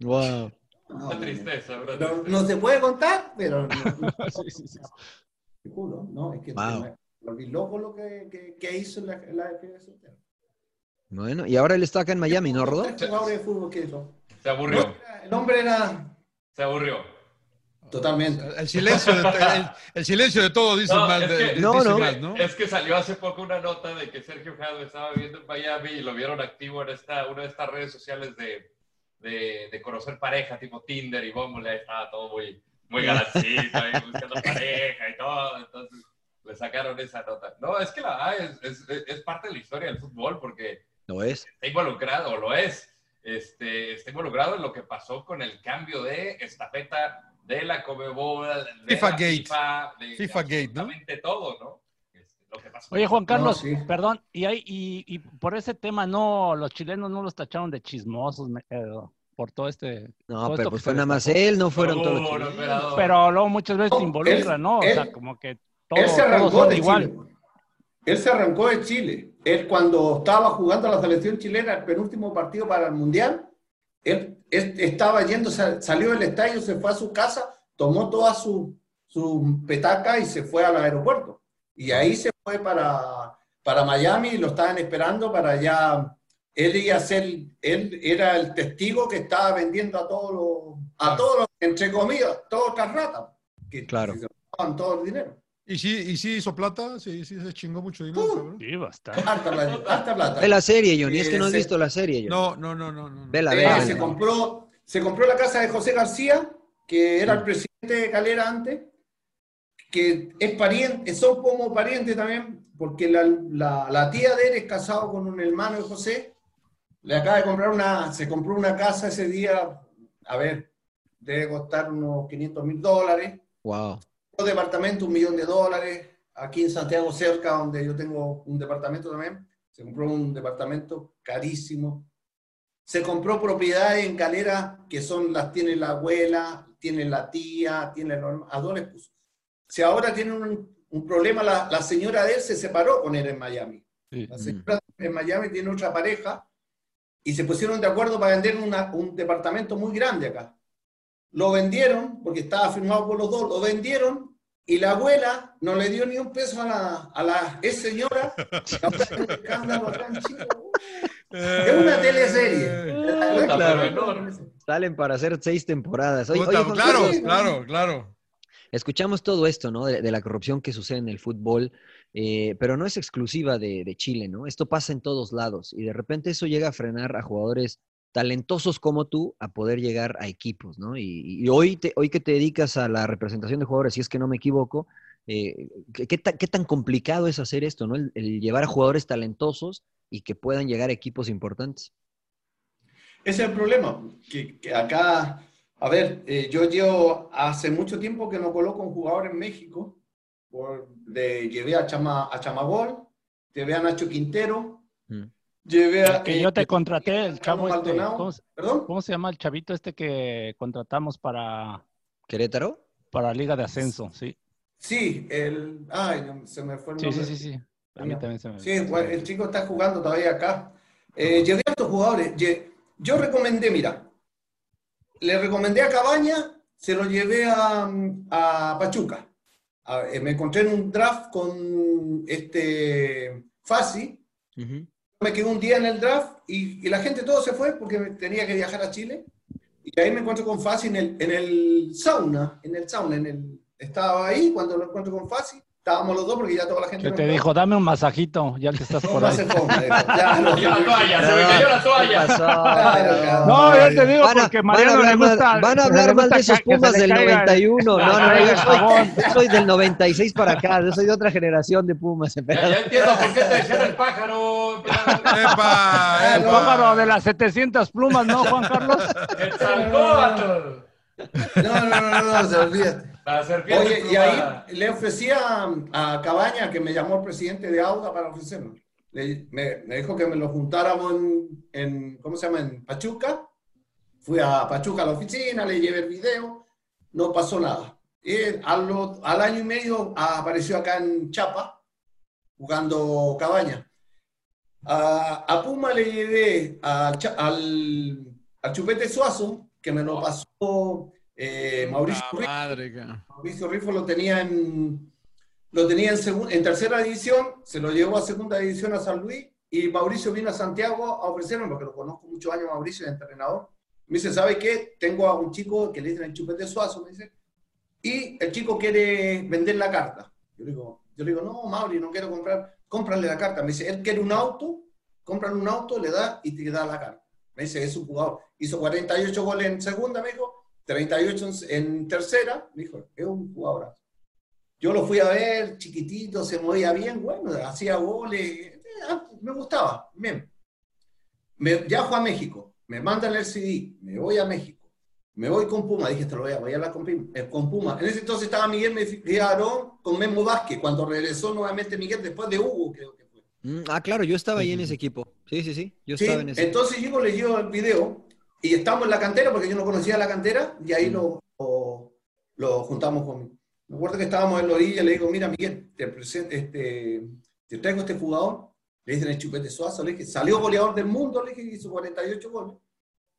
Wow. No, Una no, tristeza, una no, no se puede contar, pero no, no, Sí, sí, sí. ¿no? Es que Wow. me volví loco lo que, que, que hizo la, en la federación. Bueno, y ahora él está acá en Miami, ¿no, Rodo? Tres jugadores de fútbol que hizo. Se aburrió, No, el hombre era se aburrió. totalmente. El silencio de, el, el silencio de todo dice No, mal, es que- de- No, dice no. mal, ¿no? Es que salió hace poco una nota de que Sergio Jado estaba viviendo en Miami y lo vieron activo en esta, una de estas redes sociales de, de, de conocer pareja, tipo Tinder y Bumble, ahí estaba todo muy, muy galancito, ahí buscando pareja y todo, entonces le sacaron esa nota. No, es que la es, es, es parte de la historia del fútbol porque Lo es. está involucrado, lo es, este, está involucrado en lo que pasó con el cambio de estafeta de la Comebol, de FIFA la Gate. FIFA, de FIFA Gate, ¿no? todo, ¿no? Este, lo que pasó. Oye, Juan Carlos, sí. perdón, y, hay, y, y por ese tema no, los chilenos no los tacharon de chismosos me- eh, por todo este... No, todo pero esto pues fue nada más él, no fueron No, todos los chilenos. Pero luego muchas veces No, se involucra, él- ¿no? O sea, como que todo, Él se todos arrancó son de igual. Chile. Él se arrancó de Chile. Él cuando estaba jugando a la selección chilena, el penúltimo partido para el Mundial, él, él estaba yendo, sa- salió del estadio, se fue a su casa, tomó toda su, su petaca y se fue al aeropuerto. Y ahí se fue para, para Miami y lo estaban esperando para ya... Él iba a ser, él era el testigo que estaba vendiendo a todos los, a todos los, entre comillas, todas otras ratas, que Claro. se todo el dinero. ¿Y sí, ¿Y sí hizo plata? Sí, sí se chingó mucho dinero, Uh. cabrón. Sí, bastante. Harta plata. harta plata. Ve la serie, Johnny, es que no has visto la serie, Johnny. No, no, no, no. no. Vela, Eh, vela. se, compró, se compró la casa de José García, que era el presidente de Calera antes, que es pariente, son como parientes también, porque la, la- la tía de él es casado con un hermano de José. Le acaba de comprar una, se compró una casa ese día, a ver, debe costar unos 500 mil dólares. Wow. Departamento, un millón de dólares. Aquí en Santiago, cerca, donde yo tengo un departamento también, se compró un departamento carísimo. Se compró propiedades en Calera que son las tiene la abuela, tiene la tía, tiene hermano, a les puso. Si ahora tiene un, un problema, la, la señora de él se separó con él en Miami. Sí. La señora en Miami tiene otra pareja y se pusieron de acuerdo para vender una- un departamento muy grande acá. Lo vendieron, porque estaba firmado por los dos, lo vendieron y la abuela no le dio ni un peso a la, a la ex señora. Chile. Es una teleserie. Claro. pero enorme. Salen para hacer seis temporadas. Oye, oye, claro, claro, claro. Escuchamos todo esto, ¿no? De, de la corrupción que sucede en el fútbol, eh, pero no es exclusiva de, de Chile, ¿no? Esto pasa en todos lados y de repente eso llega a frenar a jugadores talentosos como tú a poder llegar a equipos, ¿no? Y, y hoy, te- hoy que te dedicas a la representación de jugadores, si es que no me equivoco, eh, ¿qué, qué ta- qué tan complicado es hacer esto, ¿no? El, el llevar a jugadores talentosos y que puedan llegar a equipos importantes. Ese es el problema, que, que acá, a ver, eh, yo llevo hace mucho tiempo que no coloco un jugador en México, por, de, llevé a, Chama, a Chamagol, llevé a Nacho Quintero, Mm. Llevé a... Que eh, yo te contraté, el chavo este. ¿cómo, se- ¿Perdón? cómo se llama el chavito este que contratamos para, ¿Querétaro? para Liga de Ascenso? Sí, Sí, el... Ay, se me fue el sí, sí, nombre. sí. sí. A mí también se me... Sí, bueno, el chico está jugando todavía acá. Eh, llevé a estos jugadores. Yo recomendé, mira, le recomendé a Cabaña, se lo llevé a, a Pachuca. A- eh, me encontré en un draft con este Fasi. Ujú. Me quedé un día en el draft y, la gente todo se fue porque tenía que viajar a Chile. Y ahí me encuentro con Fasi en el, en el sauna, en el sauna, en el, estaba ahí cuando lo encuentro con Fasi. Estábamos los dos porque ya toda la gente... Que te dijo, dame un masajito, ya que estás No, por no ahí. se fue, me dijo. Ya, no, la toalla, se me cayó la ¿Qué toalla. pasó? No, yo te digo Van a, porque van a Mariano hablar, le gusta. van a hablar mal de esos Pumas del caiga el- 91. No, no, no, yo soy, yo soy del 96 para acá. Yo soy de otra generación de Pumas. Ya, entiendo por qué te decían el pájaro. ¡Epa! El epa! pájaro de las 700 plumas, ¿no, Juan Carlos? El Salcóatl. No, no, no, no, no, se olvídate. La serpiente Oye, y ahí le ofrecía a, a Cabaña, que me llamó el presidente de Auda para ofrecerlo. Le- me, me dijo que me lo juntáramos en, en, ¿cómo se llama? En Pachuca. Fui a Pachuca a la oficina, le llevé el video, no pasó nada. Y al, al año y medio apareció acá en Chapa, jugando Cabaña. A, a Puma le llevé a al, al Chupete Suazo, que me lo pasó eh, Mauricio Rifo. madre, Mauricio Rifo lo tenía en, lo tenía en, en tercera división, se lo llevó a segunda división a San Luis y Mauricio vino a Santiago a ofrecerme, porque lo conozco muchos años, Mauricio, es entrenador. Me dice, ¿sabe qué? Tengo a un chico que le dicen el chupete suazo, me dice, y el chico quiere vender la carta. Yo le digo, yo le digo no, Mauri, no quiero comprar, cómprale la carta. Me dice, él quiere un auto, cómprale un auto, le da y te da la carta. Me es un jugador. Hizo 48 goles en segunda, me dijo, 38 en, tercera, me dijo, es un jugador. Yo lo fui a ver, chiquitito, se movía bien, bueno, hacía goles, eh, me gustaba, bien. Me viajo a México, me mandan el CD, me voy a México, me voy con Puma, dije, te lo voy a, voy a hablar con, eh, con Puma. En ese entonces estaba Miguel Mefiarón con Memo Vázquez, cuando regresó nuevamente Miguel, después de Hugo, ah, claro, yo estaba ahí en ese equipo. Sí, sí, sí. Yo Sí, estaba en ese entonces yo le llevo el video y estamos en la cantera, porque yo no conocía la cantera, y ahí lo, lo, lo juntamos con... Me acuerdo que estábamos en la orilla, le digo, mira Miguel, te, presento, este, te traigo este jugador, le dicen el chupete suazo, le dije, salió goleador del mundo, le dije, hizo 48 goles.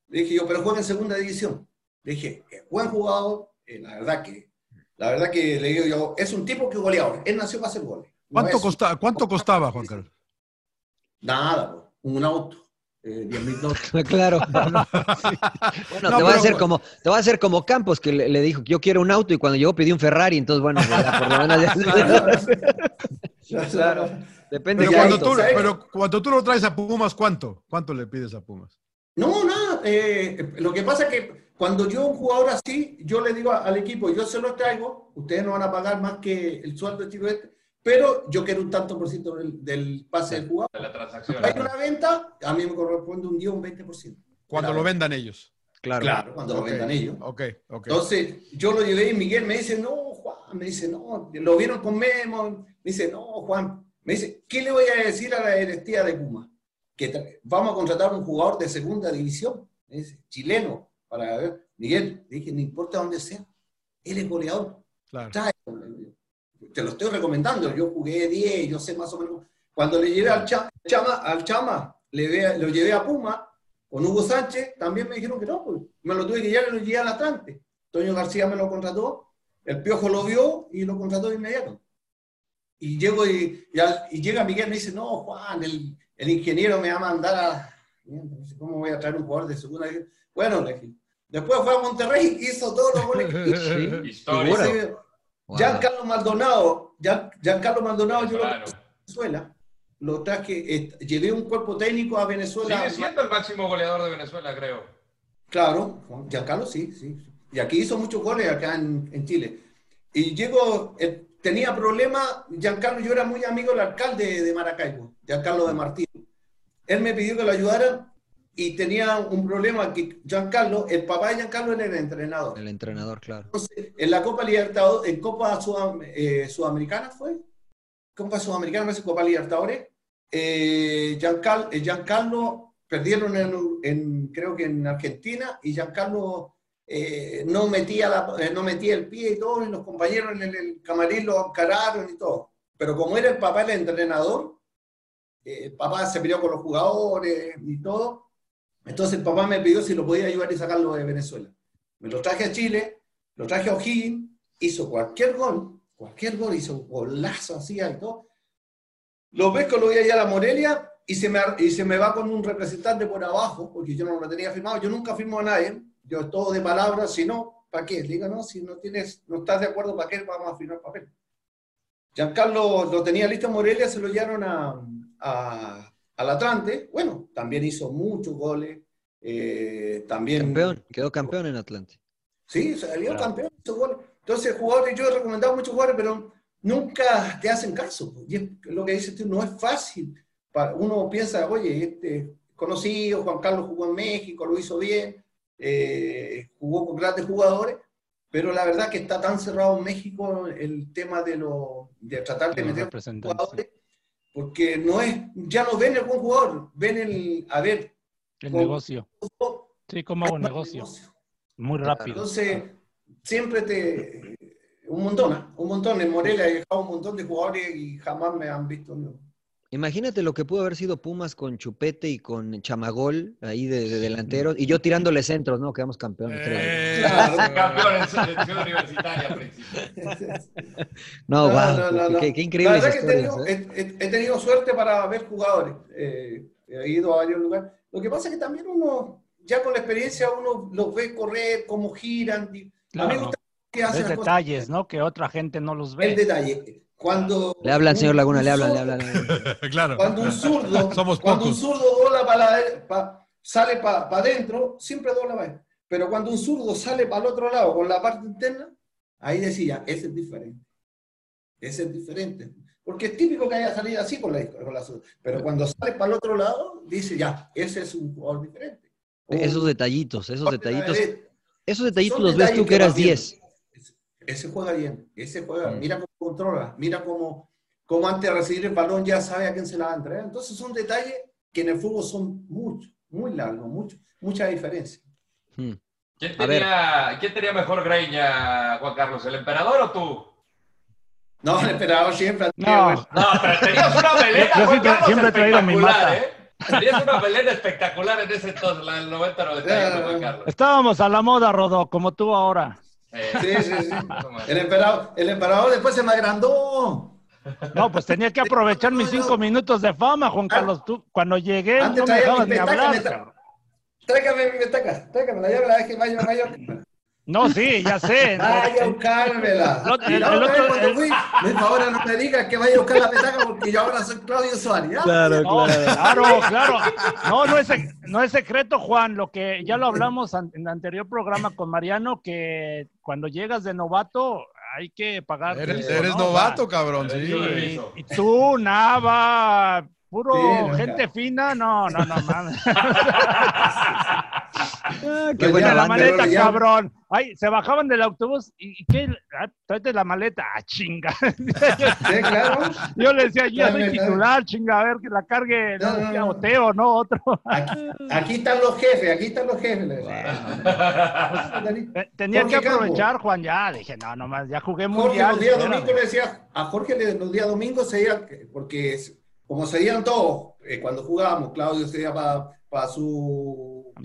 Le dije yo, pero juega en segunda división. Le dije, es buen jugador, eh, la verdad que, la verdad que le digo yo, es un tipo que es goleador, él nació para hacer goles. No ¿Cuánto, es- costa- ¿Cuánto costaba, Juan Carlos? Nada, pues, un auto, eh, 10 mil dólares. Claro. Bueno, No, te, va a hacer como, te va a hacer como Campos, que le, le dijo, yo quiero un auto, y cuando llegó pidió un Ferrari, entonces, bueno, por lo menos ya- Claro. Depende Pero de cuando, auto. tú, ¿sabes? pero cuando tú lo traes a Pumas, ¿cuánto? ¿Cuánto le pides a Pumas? No, nada. eh, lo que pasa es que cuando yo un jugador así, yo le digo al equipo, yo se lo traigo, ustedes no van a pagar más que el sueldo de tiro este, pero yo quiero un tanto por ciento del, del pase del jugador. de la transacción. Hay una venta, a mí me corresponde un día un 20%. Cuando lo vendan ellos. Claro. Claro, cuando lo vendan ellos. Ok, ok. Entonces, yo lo llevé y Miguel me dice, no, Juan, me dice, no, lo vieron con Memo, me dice, no, Juan, me dice, ¿qué le voy a decir a la directiva de Puma? Que vamos a contratar un jugador de segunda división, me dice, chileno, para ver. Miguel, le dije, no importa dónde sea, él es goleador, Claro. digo. Te lo estoy recomendando, yo jugué 10, yo sé más o menos. Cuando le llevé al Cha- Chama, al Chama le ve- lo llevé a Puma, con Hugo Sánchez, también me dijeron que no, pues, me lo tuve que llevar y lo llevé al Atlante. Toño García me lo contrató, el Piojo lo vio y lo contrató de inmediato. Y, llego y, y al- y llega Miguel y me dice, no, Juan, el, el ingeniero me va a mandar a... ¿Cómo voy a traer un jugador de segunda? Bueno, le dije. Después fue a Monterrey y hizo todos los goles hizo. Sí. Wow. Giancarlo Maldonado, Gian- Giancarlo Maldonado, yo lo traje a Venezuela, lo traje, eh, llevé un cuerpo técnico a Venezuela. Sigue siendo el máximo goleador de Venezuela, creo. Claro, Juan- Giancarlo sí, sí. Y aquí hizo muchos goles acá en, en Chile. Y llego, eh, tenía problemas, Giancarlo, yo era muy amigo del alcalde de Maracaibo, Giancarlo de Martín. Él me pidió que lo ayudara y tenía un problema que Giancarlo, el papá de Giancarlo era el entrenador. El entrenador, claro. Entonces, en la Copa Libertadores, en Copa Sudam- eh, Sudamericana fue, Copa Sudamericana, no sé, Copa Libertadores, eh, Giancarlo, eh, Giancarlo perdieron en, en, creo que en Argentina, y Giancarlo eh, no, metía la- eh, no metía el pie y todo, y los compañeros en el, el camarín lo encararon y todo. Pero como era el papá el entrenador, eh, el papá se peleó con los jugadores y todo, entonces el papá me pidió si lo podía ayudar y sacarlo de Venezuela. Me lo traje a Chile, lo traje a O'Higgins, hizo cualquier gol, cualquier gol, hizo un golazo así y todo. Lo que lo voy allá a la Morelia y se, me, y se me va con un representante por abajo, porque yo no lo tenía firmado, yo nunca firmo a nadie, yo todo de palabras, si no, ¿para qué? Le digo, no, si no tienes, no estás de acuerdo, ¿para qué vamos a firmar papel? Giancarlo lo tenía listo en Morelia, se lo llevaron a- al Atlante, bueno, también hizo muchos goles, eh, también... Campeón, quedó campeón en Atlante. Sí, salió Claro. campeón, hizo goles. Entonces, jugadores, yo he recomendado muchos jugadores, pero nunca te hacen caso. Y es lo que dices tú, no es fácil. Uno piensa, oye, este conocido, Juan Carlos jugó en México, lo hizo bien, eh, jugó con grandes jugadores, pero la verdad que está tan cerrado en México el tema de, lo, de tratar de Los meter jugadores, porque no es, ya no ven el buen jugador, ven el, a ver, El negocio. Sí, como hago hay más negocio. Muy rápido. entonces, siempre te. Un montón, un montón. En Morelia he dejado un montón de jugadores y jamás me han visto. ¿no? Imagínate lo que pudo haber sido Pumas con Chupete y con Chamagol ahí de, de delanteros y yo tirándole centros, ¿no? Quedamos campeones. creo. Eh, Claro. Campeón en selección universitaria. No, No, guau, no, no, qué, no. qué- qué increíbles La verdad que he tenido, ¿eh? he- he- he tenido suerte para ver jugadores. Eh, he ido a varios lugares. Lo que pasa es que también uno, ya con la experiencia, uno los ve correr, cómo giran. A mí me gusta que hacen cosas- detalles, ¿no? Que otra gente no los El ve. detalle. Cuando Le habla al señor un- Laguna, un le habla, le zurdo- habla. claro. Cuando un zurdo, Somos cuando un zurdo dobla para la- pa- sale para adentro, siempre dobla para adentro. Pero cuando un zurdo sale para el otro lado con la parte interna, ahí decía, ese es diferente. Ese es diferente. Porque es típico que haya salido así con la, con la zurda. Pero cuando sale para el otro lado, dice, ya, ese es un jugador diferente. Esos detallitos, esos detallitos. derecha. Esos detallitos los ves tú que eras vas viendo. 10. Ese- juega bien, ese juega, Mm. mira cómo controla, mira cómo, cómo antes de recibir el balón ya sabe a quién se la va a entregar. Entonces son detalles que en el fútbol son muchos, muy largos, mucho, mucha diferencia. Hmm. ¿Quién tenía, ¿Quién tenía mejor greña, Juan Carlos? ¿El emperador o tú? No, el emperador siempre. No. No, pero tenías una melena, Yo Juan siempre- Carlos, siempre he traído mi espectacular, mata. ¿eh? Tenías una melena espectacular en ese entonces, la del 90-91, Juan Carlos. Estábamos a la moda, Rodó, como tú ahora. Sí, sí, sí. El emperador, el emperador después se me agrandó. No, pues tenía que aprovechar mis cinco minutos de fama, Juan Carlos. Tú, cuando llegué, Antes no me dejabas ni hablar. Tráigame mi petaca, tráigame la la dejé mayor, mayor. No, sí, ya sé. Vaya a buscármela. Y el- la el otro- el- fui, dijo, ahora no me digas que vaya a buscar la petaca porque yo ahora soy Claudio Suárez. ¿ya? Claro, No, claro. claro, claro. No, no es, no es secreto, Juan. Lo que ya lo hablamos en el anterior programa con Mariano, que cuando llegas de novato hay que pagar. Eres, eres ¿no? novato, cabrón. Sí. Sí. Y, y tú, Nava, puro Sí, no, gente fina, no, no, no mames. Ah, qué Pues buena la maleta, ya- cabrón. Ay, se bajaban del autobús y, y ¿qué? Ah, tráete la maleta. Ah, chinga. Sí, claro. Yo le decía, yo soy titular, chinga, a ver que la cargue, no, No, no, decía no. Oteo, no otro. Aquí, aquí están los jefes, aquí están los jefes. Eh, Tenía Jorge que aprovechar, Juan, ya. Dije, no, nomás, ya jugué Jorge mundial. los días domingos le decía, a Jorge los días domingos se iba, porque como se iban todos, eh, cuando jugábamos, Claudio se iba para su A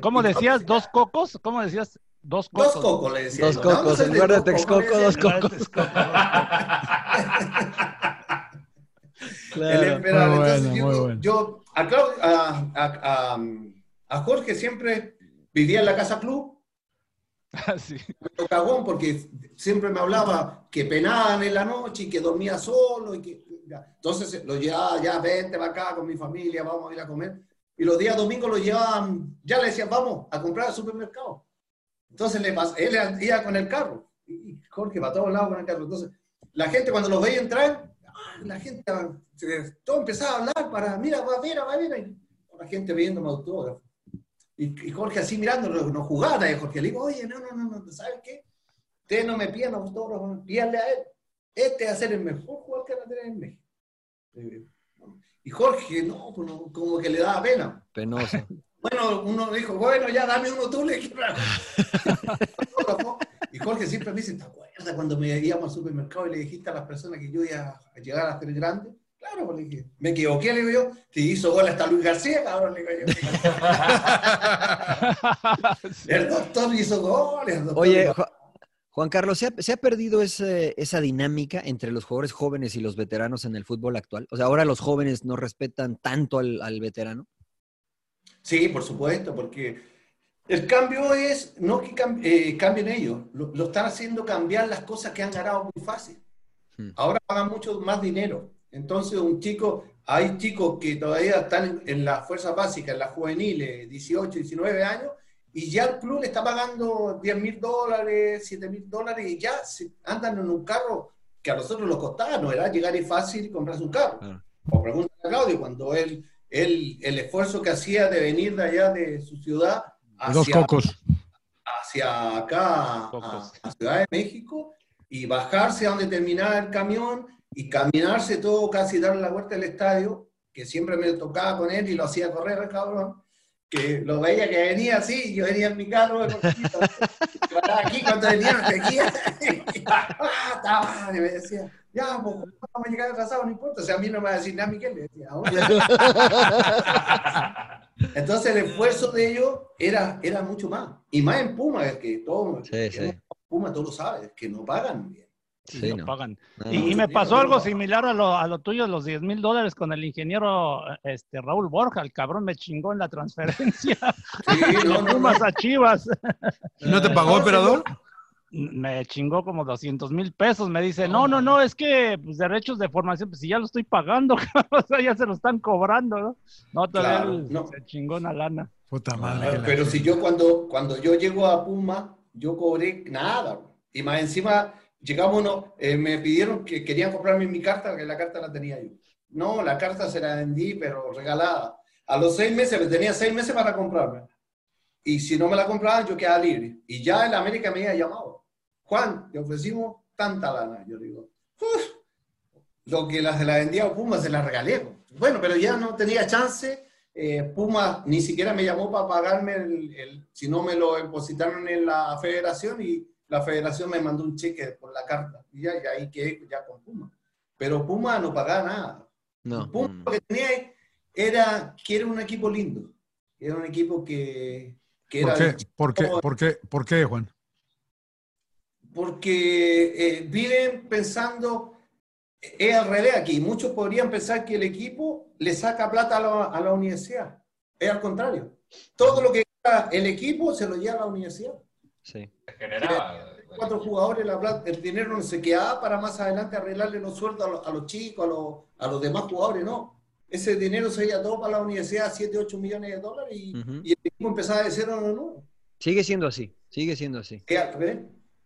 ¿Cómo decías? ¿Dos cocos? ¿Cómo decías? Dos Dos cocos. cocos le decía. Dos yo. cocos, en lugar de dos cocos, Texcoco, dos cocos. El Claro. emperador. Muy Entonces, bueno, yo, muy bueno. yo a, a, a- Jorge siempre vivía en la casa club, Sí. medio cagón porque siempre me hablaba que penaban en la noche y que dormía solo y que entonces lo llevaba ya vente va acá con mi familia vamos a ir a comer y los días domingos lo llevaban ya le decían vamos a comprar al supermercado entonces le pas- él iba con el carro y Jorge va a todos lados con el carro entonces la gente cuando los veía entrar ah, la gente se- todo empezaba a hablar para mira va a ver va a ver la gente viendo autógrafo y, y Jorge así mirando, nos jugaba, y Jorge le digo, oye, no, no, no, no, ¿sabes qué? Ustedes no me piden autógrafos, pídanle a él. Este va a ser el mejor jugador que van a tener en México. Y Jorge, no, pues no, como que le daba pena. Penoso. Bueno, uno dijo, bueno, ya dame uno tú, le quiero. Y Jorge siempre me dice, ¿te acuerdas cuando me íbamos al supermercado y le dijiste a las personas que yo iba a llegar a ser grande? Claro, pues, le dije, me equivoqué, le digo yo, te hizo gol hasta Luis García, cabrón, le digo yo. El doctor hizo goles. el doctor Oye, Juan Carlos, ¿se ha, se ha perdido ese- esa dinámica entre los jugadores jóvenes y los veteranos en el fútbol actual? O sea, ahora los jóvenes no respetan tanto al, al veterano. Sí, por supuesto, porque el cambio es, no que cam- eh, cambien ellos, lo, lo están haciendo cambiar las cosas que han ganado muy fácil. Hmm. Ahora pagan mucho más dinero. Entonces, un chico, hay chicos que todavía están en, en las fuerzas básicas, en las juveniles, 18, 19 años, y ya el club le está pagando 10 mil dólares, 7 mil dólares, y ya se- andan en un carro que a nosotros nos costaba, no era llegar y fácil comprarse un carro. Claro. O pregunta a Claudio, cuando él, él, el esfuerzo que hacía de venir de allá de su ciudad Dos hacia, cocos. hacia acá, a, Cocos. a Ciudad de México, y bajarse a donde terminaba el camión y caminarse todo, casi darle la vuelta al estadio, que siempre me tocaba con él y lo hacía correr el cabrón, que lo veía que venía así, yo venía en mi carro de cortito, aquí cuando venía, me seguía, ah, y me decía, Ya, pues, vamos a llegar atrasados, no importa. O sea, a mí no me va a decir nada, Miguel. Le decía. Entonces, el esfuerzo de ellos era, era mucho más. Y más en Puma, que todo, Sí, sí. Puma, tú lo sabes, que no pagan bien. Y Sí, no no. pagan. No, Y, no. y me pasó no, algo no. similar a lo, a lo tuyo, los 10 mil dólares con el ingeniero este, Raúl Borja. El cabrón me chingó en la transferencia Sí, no, Pumas no. a Chivas. ¿No te pagó, emperador? Me chingó como 200 mil pesos. Me dice, no, no, no, es que pues, derechos de formación, pues si ya lo estoy pagando, o sea, ya se lo están cobrando, ¿no? No, todavía Claro, se chingó una lana. Puta madre. Pero si yo cuando, cuando yo llego a Puma, yo cobré nada. Y más encima, llegamos uno, eh, me pidieron que querían comprarme mi carta, que la carta la tenía yo. No, la carta se la vendí, pero regalada. A los seis meses, me tenía seis meses para comprarme. Y si no me la compraban, yo quedaba libre. Y ya el América me había llamado. Juan, te ofrecimos tanta lana. Yo digo, "Uf, lo que la, se la vendía a Puma se la regalé. Bueno, pero ya no tenía chance. Eh, Puma ni siquiera me llamó para pagarme, el, el- si no me lo depositaron en la federación y la federación me mandó un cheque por la carta. Y ya, y ahí quedé ya con Puma. Pero Puma no pagaba nada. No, Puma no, lo que tenía era que era un equipo lindo. Era un equipo que, que ¿Por era... qué? ¿Por qué? ¿Por qué? ¿Por qué, Juan? porque eh, viven pensando, es al revés aquí, muchos podrían pensar que el equipo le saca plata a la, a la universidad. Es al contrario. Todo lo que el equipo se lo lleva a la universidad. Sí. Generaba. Cuatro jugadores, la el dinero no se quedaba para más adelante arreglarle los sueldos a los, a los chicos, a los, a los demás jugadores, no. Ese dinero se iba todo para la universidad, 7, 8 millones de dólares, y, el equipo empezaba de cero a uno. Sigue siendo así, sigue siendo así. Al revés.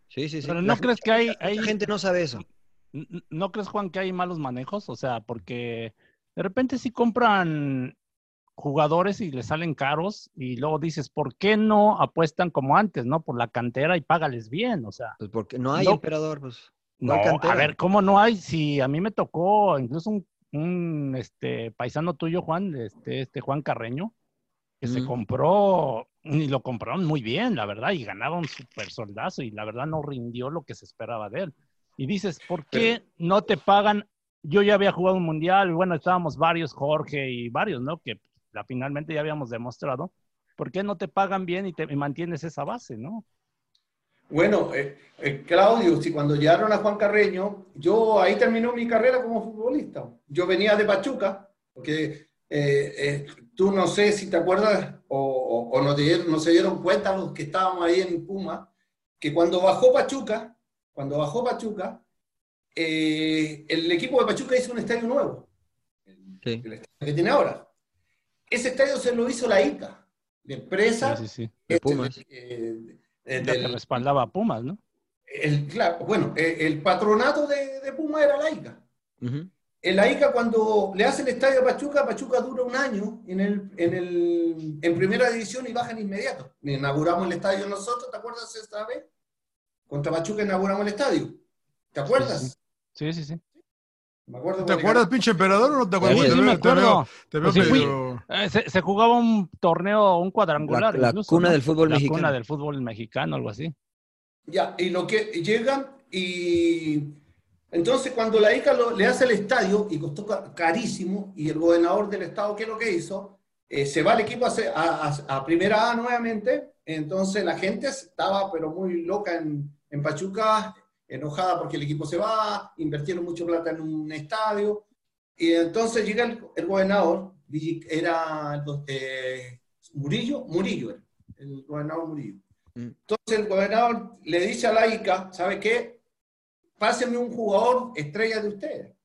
Sí, sí, sí. Pero La ¿no crees que hay, hay, Mucha gente no sabe eso. ¿No crees, Juan, que hay malos manejos? O sea, porque de repente sí compran jugadores y les salen caros y luego dices, ¿por qué no apuestan como antes, no? Por la cantera y págales bien, o sea. Pues porque no hay No. emperador, pues. No, hay cantera. a ver, ¿cómo no hay? Si a mí me tocó incluso un, un, este, paisano tuyo, Juan, este, este Juan Carreño, que se compró, y lo compraron muy bien, la verdad, y ganaba un super soldazo, y la verdad no rindió lo que se esperaba de él. Y dices, ¿por qué no te pagan? Yo ya había jugado un mundial, bueno, estábamos varios, Jorge y varios, ¿no? Que la, finalmente ya habíamos demostrado. ¿Por qué no te pagan bien y te y mantienes esa base, no? Bueno, eh, eh, Claudio, si cuando llegaron a Juan Carreño, yo ahí terminó mi carrera como futbolista. Yo venía de Pachuca, porque eh, eh, tú no sé si te acuerdas o, o- o no, te no se dieron cuenta los que estábamos ahí en Puma, que cuando bajó Pachuca, cuando bajó Pachuca, eh, el equipo de Pachuca hizo un estadio nuevo, Sí. el estadio que tiene ahora. Ese estadio se lo hizo la ICA, la empresa Sí, sí, sí. De este, Pumas. eh, eh, que respaldaba a Pumas, ¿no? el, claro, bueno, eh, el patronato de, de Puma era la ICA. La ICA, cuando le hace el estadio a Pachuca, Pachuca dura un año en, el, en, el, en primera división y baja en inmediato. Inauguramos el estadio nosotros, ¿te acuerdas esta vez? Contra Pachuca inauguramos el estadio. ¿Te acuerdas? Sí, sí, sí. Me acuerdo ¿Te acuerdas, pinche emperador, o no te acuerdas? Sí, Te sí, veo- me te veo- acuerdo. Te veo Pues sí, fui- Eh, se, se jugaba un torneo, un cuadrangular. La- la incluso, cuna ¿no? del fútbol la mexicano. cuna del fútbol mexicano, algo así. Ya, y lo que llegan y entonces cuando la ICA lo- le hace el estadio y costó ca- carísimo y el gobernador del estado, ¿qué es lo que hizo? Eh, se va el equipo a, se- a- a- a primera A nuevamente, entonces la gente estaba pero muy loca en, en Pachuca, enojada porque el equipo se va, invirtieron mucho plata en un estadio y entonces llega el, el gobernador, era eh, Murillo, Murillo, era, el gobernador Murillo. Entonces el gobernador le dice a la ICA, ¿sabe qué? Pásenme un jugador estrella de ustedes.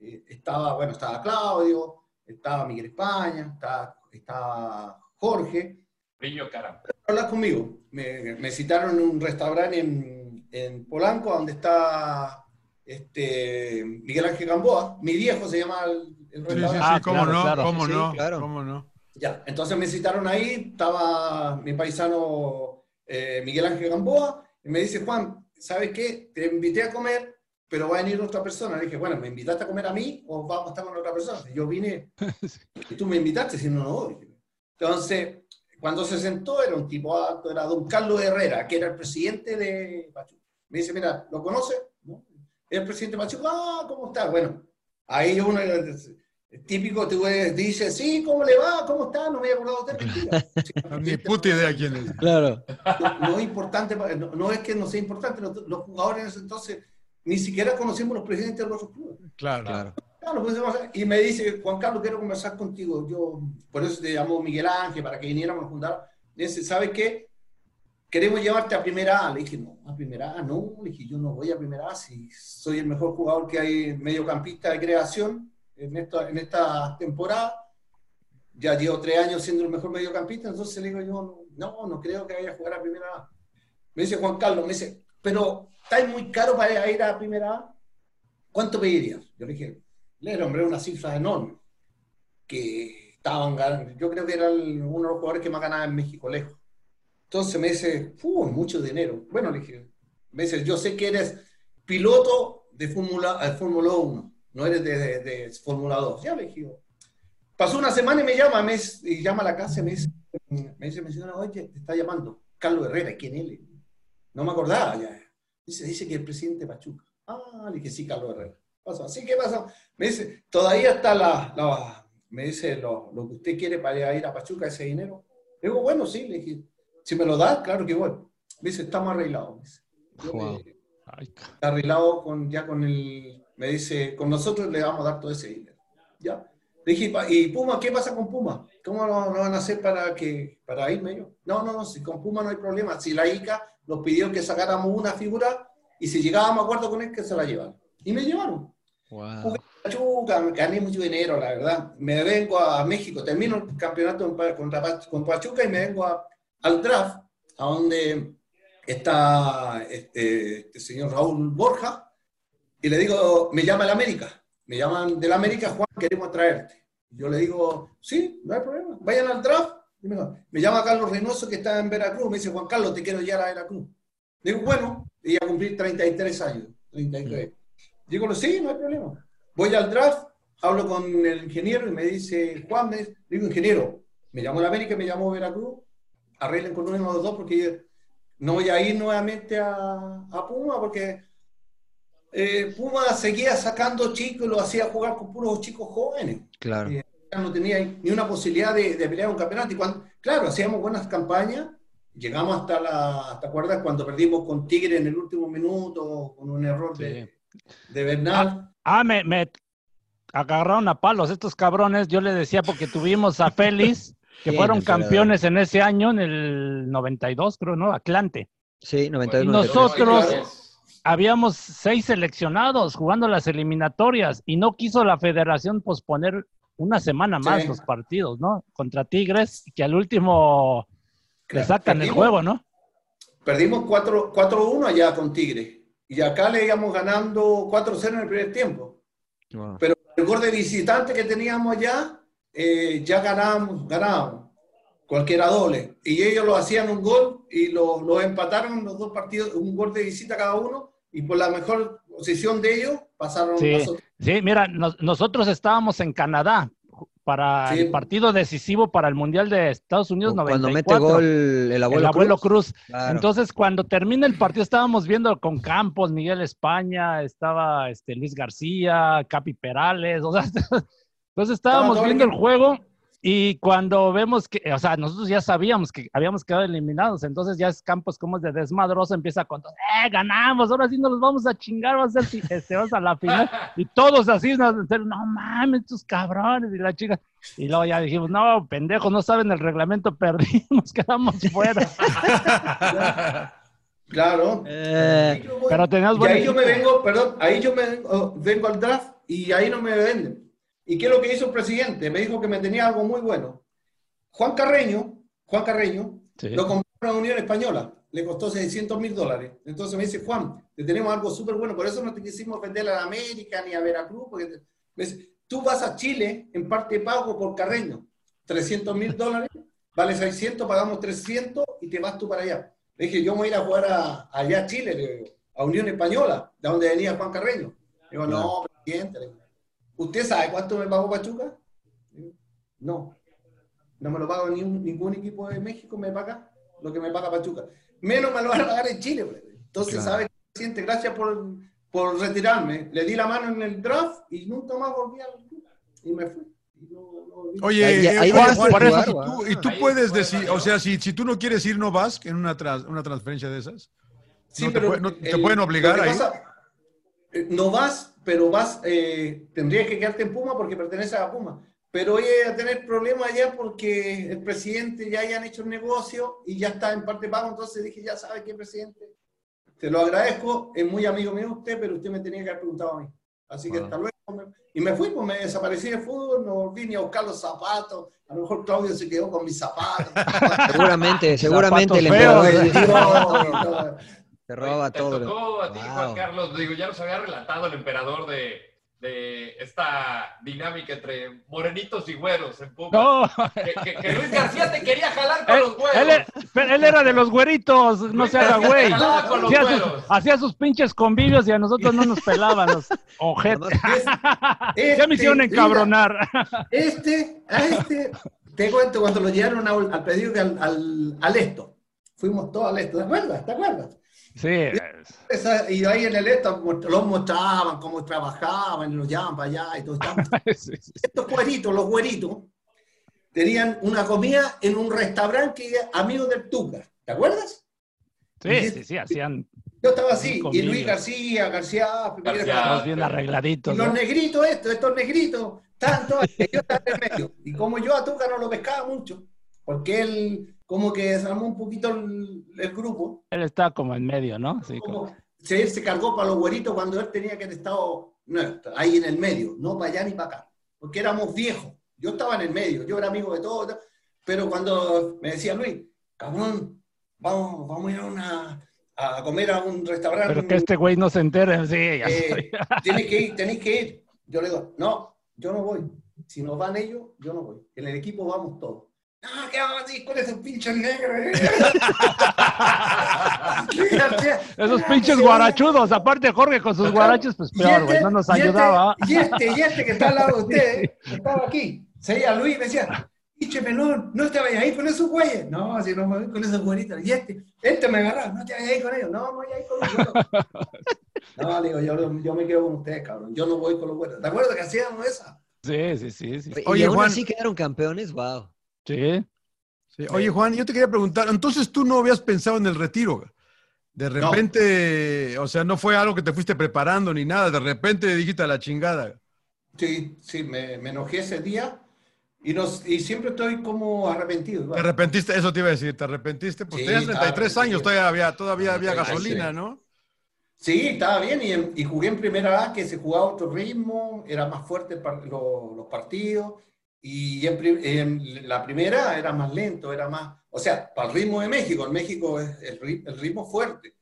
Eh, estaba, bueno, estaba Claudio, estaba Miguel España, estaba, estaba Jorge. Brillo cara. Hablar conmigo. Me, me citaron en un restaurante en, en Polanco, donde está este, Miguel Ángel Gamboa. Mi viejo se llama el, el Sí, sí, restaurante. sí, Ah, cómo claro, no, claro. cómo Sí, no, claro. cómo no. Ya, entonces me citaron ahí, estaba mi paisano eh, Miguel Ángel Gamboa, y me dice, Juan, ¿sabes qué? Te invité a comer, pero va a venir otra persona. Le dije, bueno, ¿me invitaste a comer a mí o vamos a estar con otra persona? Y yo vine, y tú me invitaste, si no, no voy. Entonces, cuando se sentó, era un tipo alto, era don Carlos Herrera, que era el presidente de Pachuca. Me dice, mira, ¿lo conoces? ¿No? el presidente Pachuca, ah, ¿cómo está? Bueno, ahí uno, típico, tú dice, sí, ¿cómo le va? ¿Cómo está? No me he acordado de mentira. Ni puta idea quién es. Claro. No, no es importante, no, no es que no sea importante, los, los jugadores en ese entonces ni siquiera conocimos los presidentes de los otros clubes. Claro. Claro. Claro, pues, y me dice, Juan Carlos, quiero conversar contigo. Yo, por eso te llamó Miguel Ángel, para que viniéramos a juntar. Me dice, ¿sabes qué? Queremos llevarte a primera A. Le dije, no, a primera A, no. Le dije, yo no voy a primera A si soy el mejor jugador que hay, mediocampista de creación en esta, temporada. Ya llevo tres años siendo el mejor mediocampista, entonces le digo yo, no, no creo que vaya a jugar a primera A. Me dice Juan Carlos, me dice, pero está muy caro para ir a primera A. ¿Cuánto pedirías? Yo le dije, le nombré una cifra enorme, que estaban ganando, yo creo que era uno de los jugadores que más ganaba en México, lejos. Entonces me dice, ¡uh, mucho dinero! Bueno, le dije, me dice, yo sé que eres piloto de Fórmula de Fórmula 1, no eres de, de- de Fórmula 2. Ya le dije, pasó una semana y me llama, me, y llama a la casa y me dice, me dice, me dice, oye, te está llamando Carlos Herrera, ¿quién él? No me acordaba ya. Dice, dice que el presidente Pachuca. Ah, le dije, sí, Carlos Herrera. Pasó. Así que pasa. Me dice, todavía está la, la- me dice lo, lo que usted quiere para ir a Pachuca, ese dinero. Le digo, bueno, sí, le dije, si me lo da, claro que voy. Me dice, estamos arreglados. me dice. Yo Wow. me- está arreglado con, ya con el, me dice, con nosotros le vamos a dar todo ese dinero. ¿Ya? Le dije, "Pa- ¿y Puma? ¿Qué pasa con Puma? ¿Cómo lo, lo van a hacer para, que, para irme yo? No, no, no, si con Puma no hay problema. Si la ICA nos pidió que sacáramos una figura y si llegábamos a acuerdo con él, que se la llevaron. Y me llevaron. Wow. Gané mucho dinero, la verdad. Me vengo a México, termino el campeonato con Pachuca y me vengo a- al draft, a donde está este, este señor Raúl Borja, y le digo, me llama el América, me llaman del América, Juan, queremos traerte. Yo le digo, sí, no hay problema, vayan al draft. Y me, me llama Carlos Reynoso, que está en Veracruz, me dice, Juan Carlos, te quiero llevar a Veracruz. Digo, bueno, y a cumplir 33 años, 33. Digo, sí, no hay problema. Voy al draft, hablo con el ingeniero y me dice, Juan, me digo, ingeniero, me llamó la América, me llamó Veracruz, arreglen con uno de los dos porque yo no voy a ir nuevamente a, a Puma porque eh, Puma seguía sacando chicos y lo hacía jugar con puros chicos jóvenes. Claro. Eh, Ya no tenía ni una posibilidad de, de pelear un campeonato. Y cuando, claro, hacíamos buenas campañas, llegamos hasta la, ¿te acuerdas? Cuando perdimos con Tigre en el último minuto, con un error de, de Bernal. Ah, me, me agarraron a palos estos cabrones. Yo le decía porque tuvimos a Félix, que Sí, fueron el campeones en ese año, en el 92, creo, ¿no? Atlante. Sí, 92. Y 93. nosotros-. Habíamos seis seleccionados jugando las eliminatorias y no quiso la federación posponer una semana más Sí. los partidos, ¿no? Contra Tigres, que al último le Claro, sacan el perdimos- juego, ¿no? Perdimos 4 4-1 allá con Tigre. Y acá le íbamos ganando 4-0 en el primer tiempo. Wow. Pero el gol de visitante que teníamos allá, eh, ya ganábamos, ganábamos. Cualquiera doble. Y ellos lo hacían un gol y lo, lo empataron los dos partidos, un gol de visita cada uno. Y por la mejor posición de ellos, pasaron Sí. Sí, mira, nos- nosotros estábamos en Canadá para Sí. el partido decisivo para el Mundial de Estados Unidos Cuando 94. mete gol el abuelo, el abuelo Cruz. Cruz. Claro. Entonces, cuando termina el partido, estábamos viendo con Campos, Miguel España, estaba este, Luis García, Capi Perales, o sea, entonces estábamos viendo el juego y cuando vemos que, o sea, nosotros ya sabíamos que habíamos quedado eliminados, entonces ya es Campos como es de desmadroso, empieza a contar, ¡eh, ganamos! Ahora sí nos los vamos a chingar, vamos a, ser, este, vamos a la final. Y todos así, no, no mames, estos cabrones, y la chica. Y luego ya dijimos, no, pendejos, no saben el reglamento, perdimos, quedamos fuera. Claro. Eh. Pero teníamos Y buen ahí yo me vengo, perdón, ahí yo me vengo, vengo al draft y ahí no me venden. ¿Y qué es lo que hizo el presidente? Me dijo que me tenía algo muy bueno. Juan Carreño, Juan Carreño, Sí. lo compró a la Unión Española, le costó 600 mil dólares. Entonces me dice, Juan, te tenemos algo súper bueno, por eso no te quisimos vender a la América ni a Veracruz, porque te- me dice, tú vas a Chile en parte pago por Carreño, 300 mil dólares, vale 600, pagamos 300 y te vas tú para allá. Le dije, yo me voy a ir a jugar a, allá a Chile, a Unión Española, de donde venía Juan Carreño. Digo, no, presidente, ¿usted sabe cuánto me pagó Pachuca? No, no me lo paga ni ningún equipo de México, me paga lo que me paga Pachuca. Menos me lo van a pagar en Chile. pues. Entonces, Claro. ¿sabe, presidente? Gracias por, por retirarme. Le di la mano en el draft y nunca más volví al club. Y me fui. No- no. Oye, Ahí- eh, ahí Juan, dejaste de por eso, jugar, y tú, y tú Ahí puedes decir, o sea, si, si tú no quieres ir, no vas en una, tras- una transferencia de esas. Sí, no te pero puede- no te el- pueden obligar ahí. pasa, eh, no vas, pero vas, eh, tendrías que quedarte en Puma porque perteneces a Puma. Pero hoy a tener problemas allá porque el presidente ya hayan hecho el negocio y ya está en parte pago. Entonces dije, ya sabe qué presidente. Te lo agradezco, es muy amigo mío usted, pero usted me tenía que haber preguntado a mí. Así que Wow. hasta luego. Y me fui, pues me desaparecí del fútbol, no volví ni a buscar los zapatos. A lo mejor Claudio se quedó con mis zapatos. Seguramente, seguramente el feos, emperador ¿eh? se robaba todo, te tocó a ti, Wow. Juan Carlos. Digo, ya nos había relatado el emperador de, de esta dinámica entre morenitos y güeros en Pumas. No, Que, que- que Luis García te quería jalar con él, los güeros. él era- pero él era de los güeritos, no Luis se haga güey. te Hacía sus, güeros. hacía sus pinches convivios y a nosotros no nos pelaban los ojetes. Es- Ya me hicieron este, encabronar. Este, a este, te cuento cuando lo llevaron al, al pedido que al, al, al esto. Fuimos todos al esto, ¿te acuerdas? ¿Te acuerdas? Sí, Esa- y ahí en el mos- los mostraban cómo trabajaban y los llevaban para allá y todo. sí, sí. Estos güeritos, los güeritos, tenían una comida en un restaurante que era amigo del Tuca. ¿Te acuerdas? Sí, sí, sí, hacían Yo estaba así, y. Luis García, García, García. bien y arregladitos. los ¿no? negritos estos, estos negritos, tanto, yo estaba en el medio. Y como yo a Tuca no lo pescaba mucho, porque él como que desarmó un poquito el, el grupo, Él está como en medio, ¿no? Sí, como- como, se, se cargó para los güeritos cuando él tenía que haber estado no, ahí en el medio, no para allá ni para acá, porque éramos viejos. Yo estaba en el medio, yo era amigo de todos, pero cuando me decía Luis, cabrón, vamos, vamos a ir a, una, a comer a un restaurante. Pero que este güey no se entere, sí, ya Eh, tienes que ir, tenéis que ir. Yo le digo, no, yo no voy. Si nos van ellos, yo no voy. En el equipo vamos todos. Ah, ¿qué vamos a decir con esos pinches negros? Esos pinches guarachudos, aparte Jorge con sus guaraches, pues Y peor, este- güey, no nos y este- ayudaba. Y este, y este que está al lado de ustedes, que estaba aquí, se veía Luis y me decía, pinche pelón, no te vayas ahí con esos güeyes. No, si no me voy con esos güeritos. Y este, este me agarra, no te vayas ahí con ellos. No, me voy ahí con los güeros. No, le digo, yo, yo me quedo con ustedes, cabrón. Yo no voy con los güeros. ¿Te acuerdas que hacíamos esa? Sí, sí, sí, sí. Y Oye, aún Juan. así quedaron campeones, wow. Sí. Sí, Oye, Juan, yo te quería preguntar, entonces tú no habías pensado en el retiro. De repente, o sea, no fue algo que te fuiste preparando ni nada, de repente dijiste a la chingada. Sí, sí, me, me enojé ese día y, nos, y siempre estoy como arrepentido. Te arrepentiste, eso te iba a decir, te arrepentiste, pues Sí, tenías estaba 33 años, todavía había, todavía había Sí, gasolina, sí. ¿no? Sí, estaba bien y, jugué en primera A, que se jugaba a otro ritmo, era más fuerte par- lo- los partidos y en, en la primera era más lento, era más, o sea, para el ritmo de México, en México es el, el ritmo fuerte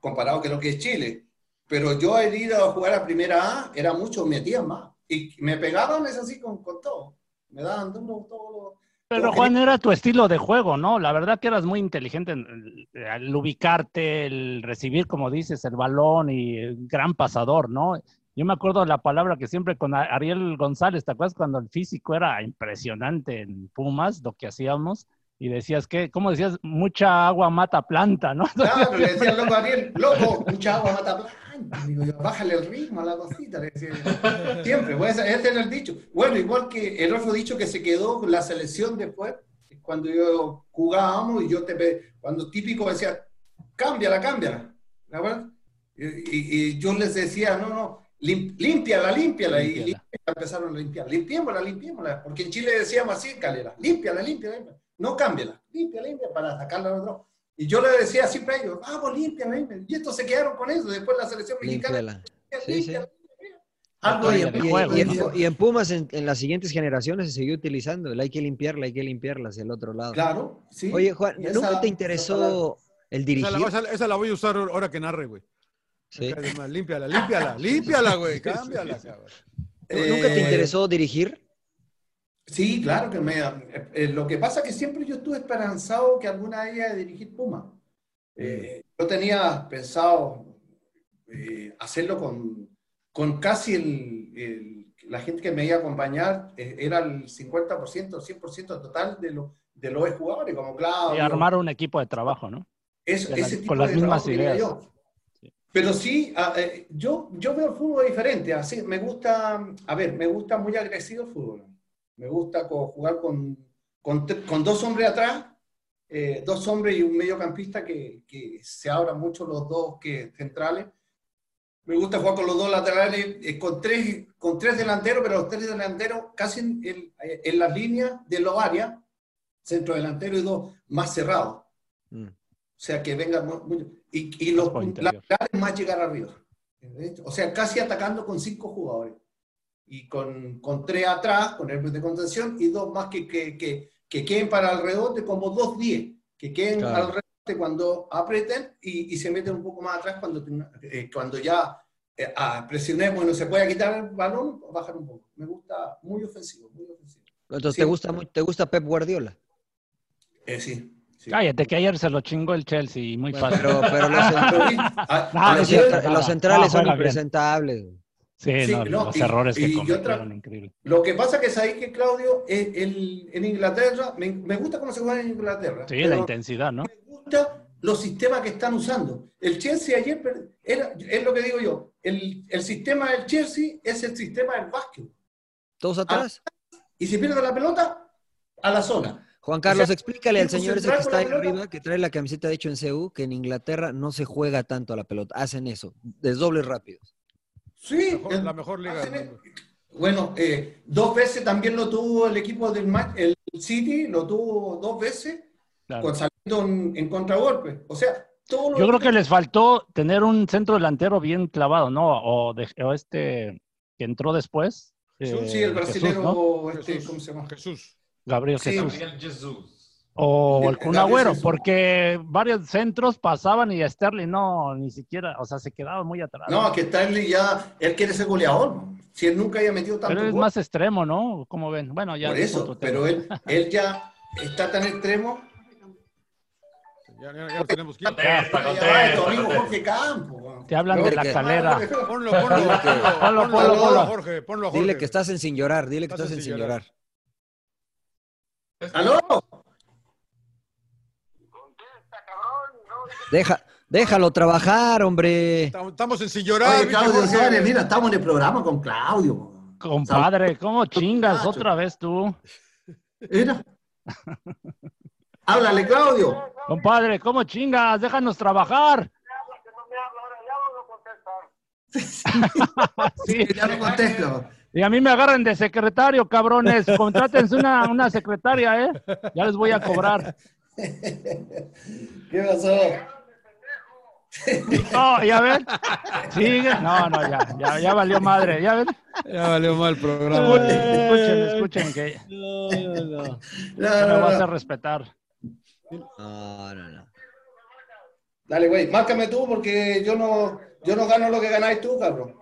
comparado con lo que es Chile, pero yo he ido a jugar a primera A, era mucho, metían más y me pegaban es así con, con todo, me daban duro todo. Pero. Juan, era tu estilo de juego, ¿no? La verdad que eras muy inteligente en- en- al ubicarte, el recibir, como dices, el balón y el gran pasador, ¿no? Yo me acuerdo la palabra que siempre con Ariel González, ¿te acuerdas cuando el físico era impresionante en Pumas, lo que hacíamos? Y decías que, ¿cómo decías? Mucha agua mata planta, ¿no? Claro, le decía loco a Ariel, loco, mucha agua mata planta. Digo bájale el ritmo a la cosita. Le decía. Siempre, pues, ese era el dicho. Bueno, igual que el otro dicho que se quedó con la selección después, cuando yo jugábamos y yo te cuando típico decía, cámbiala, cámbiala. ¿De acuerdo? Y, y- y yo les decía, no, no, lim- límpiala, límpiala. Y Límpiala. empezaron a limpiar. Limpiémosla, limpiémosla. Porque en Chile decíamos así en calera, límpiala, límpiala, límpiala. No cámbiala, límpiala, límpiala para sacarla al otro. Y yo le decía siempre a ellos, vamos, límpiala, límpiala. Y estos se quedaron con eso. Después la selección mexicana. Sí, sí. Algo Y, juego, y en, ¿no? y en Pumas, en, en las siguientes generaciones, se siguió utilizando. el hay que limpiarla, hay que limpiarla hacia el otro lado. Claro, sí. Oye, Juan, esa- ¿nunca te interesó el Esa dirigir? la, esa- esa la voy a usar ahora que narre, güey. Sí. Además, Límpiala, límpiala, límpiala, güey, cámbiala, cabrón. ¿Nunca te Eh, interesó dirigir? Sí, claro que me. eh, eh, lo que pasa es que siempre yo estuve esperanzado que alguna vez iba a dirigir Puma. Eh, yo tenía pensado eh, hacerlo con, con casi el, el- la gente que me iba a acompañar, eh, era el 50%, 100% total de, lo- de los jugadores, como Claudio. Y armar un equipo de trabajo, ¿no? Es- de la- ese tipo con las de mismas ideas. yo. Pero sí, a- eh, yo, yo veo el fútbol diferente. Así, me gusta, a ver, me gusta muy agresivo el fútbol. Me gusta jugar con, con, con dos hombres atrás, eh, dos hombres y un mediocampista que, que se abran mucho los dos que, centrales. Me gusta jugar con los dos laterales, eh, con, tres, con tres delanteros, pero los tres delanteros casi en, en- en las líneas de los áreas, centro delantero y dos más cerrados. Mm. O sea, que vengan mu- mucho. Y, y los interior. laterales más llegar arriba. O sea, casi atacando con cinco jugadores. Y con, con tres atrás, con el de contención, y dos más que, que, que, que queden para el rebote, como dos diez, que queden Claro. al rebote cuando aprieten y, y se meten un poco más atrás cuando, eh, cuando ya eh, ah, presionemos y no se pueda quitar el balón, bajar un poco. Me gusta muy ofensivo, muy ofensivo. Entonces, Sí. ¿te gusta, ¿te gusta Pep Guardiola? Eh, sí. Sí. Cállate, que ayer se lo chingó el Chelsea, muy Bueno, fácil. pero, pero los, ah, No, ah, no los es centra- los centrales No, son impresentables. Sí, Sí, no, no, los y- errores que cometieron, otra- increíble. Lo que pasa que sabéis que, Claudio, eh, el- en Inglaterra, me, me gusta cómo se juega en Inglaterra. Sí, la intensidad, ¿no? Me gusta los sistemas que están usando. El Chelsea ayer, per- era, es lo que digo yo, el, el sistema del Chelsea es el sistema del básquet. ¿Todos atrás? Y si pierde la pelota, a la zona. Juan Carlos, o sea, explícale al señor ese que está ahí la arriba, que trae la camiseta de hecho en CU, que en Inglaterra no se juega tanto a la pelota. Hacen eso, desdobles rápidos. Sí, Mejor- el- la mejor liga del mundo. Bueno, eh, dos veces también lo tuvo el equipo del el City, lo tuvo dos veces, Claro. con saliendo en, en contragolpe. O sea, todo lo Yo creo que les faltó tener un centro delantero bien clavado, ¿no? O, de- o este que entró después. Jesús, eh, sí, el Jesús, brasilero, ¿no? este, Jesús. ¿cómo se llama? Jesús. Gabriel Sí, Jesús. Gabriel Jesús. O el Kun Agüero, porque varios centros pasaban y Sterling no, ni siquiera, o sea, se quedaba muy atrás. No, que Stanley ya, él quiere ser goleador, si él nunca haya metido tanto Pero él es gol. más extremo, ¿no? Como ven? Bueno, ya. por es eso, pero él, él ya está tan extremo. Ya, ya- ya lo tenemos que Contesta, contesta, contesta. Jorge Campos. ¿no? Te hablan de la calera. Ponlo, ponlo, ponlo, Dile que- ponlo, Ponlo, ponlo, ponlo, ponlo. Jorge, ponlo Jorge. Dile que estás en sin llorar, dile que estás en sin llorar. ¿Aló? Deja, déjalo trabajar, hombre. Estamos, en sin llorar. Oye, ¿viste, Claudio mira, estamos en el programa con Claudio. Compadre, ¿cómo chingas otra vez tú? Mira. Háblale, Claudio. Compadre, ¿cómo chingas? Déjanos trabajar. Sí. Ya no contesto. Y a mí me agarran de secretario, cabrones. Contrátense una, una secretaria, ¿eh? Ya les voy a cobrar. ¿Qué pasó? No, ya ven. Sigue. No, no, ya, ya, ya valió madre. Ya ven. Ya valió mal el programa. Escuchen, escuchen que No, no, no. No, me no, va a no. respetar. No, no, no. Dale, güey, márcame tú porque yo no, yo no gano lo que ganáis tú, cabrón.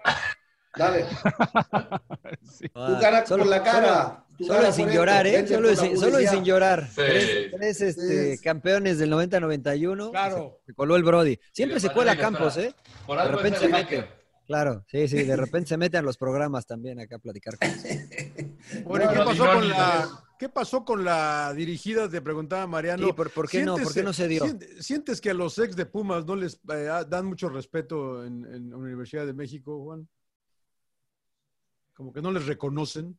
Dale, tú ganas por la cara. Solo, ganas sin llorar, esto, ¿eh? Solo, la sin, solo y sin llorar. Sí. Tres, tres, este, Sí. campeones del 90-91. Claro. Se coló el Brody. Siempre se cuela Campos. ¿eh? Por De repente se mete. Claro, sí, sí. De repente se mete a los programas también acá a platicar con Bueno, ¿qué pasó con la, no. ¿qué pasó con la dirigida? Te preguntaba Mariano. Sí, ¿por, por qué no? ¿Por qué no se dio? ¿Sientes, sientes que a los ex de Pumas no les eh, dan mucho respeto en, en la Universidad de México, Juan? Como que no les reconocen.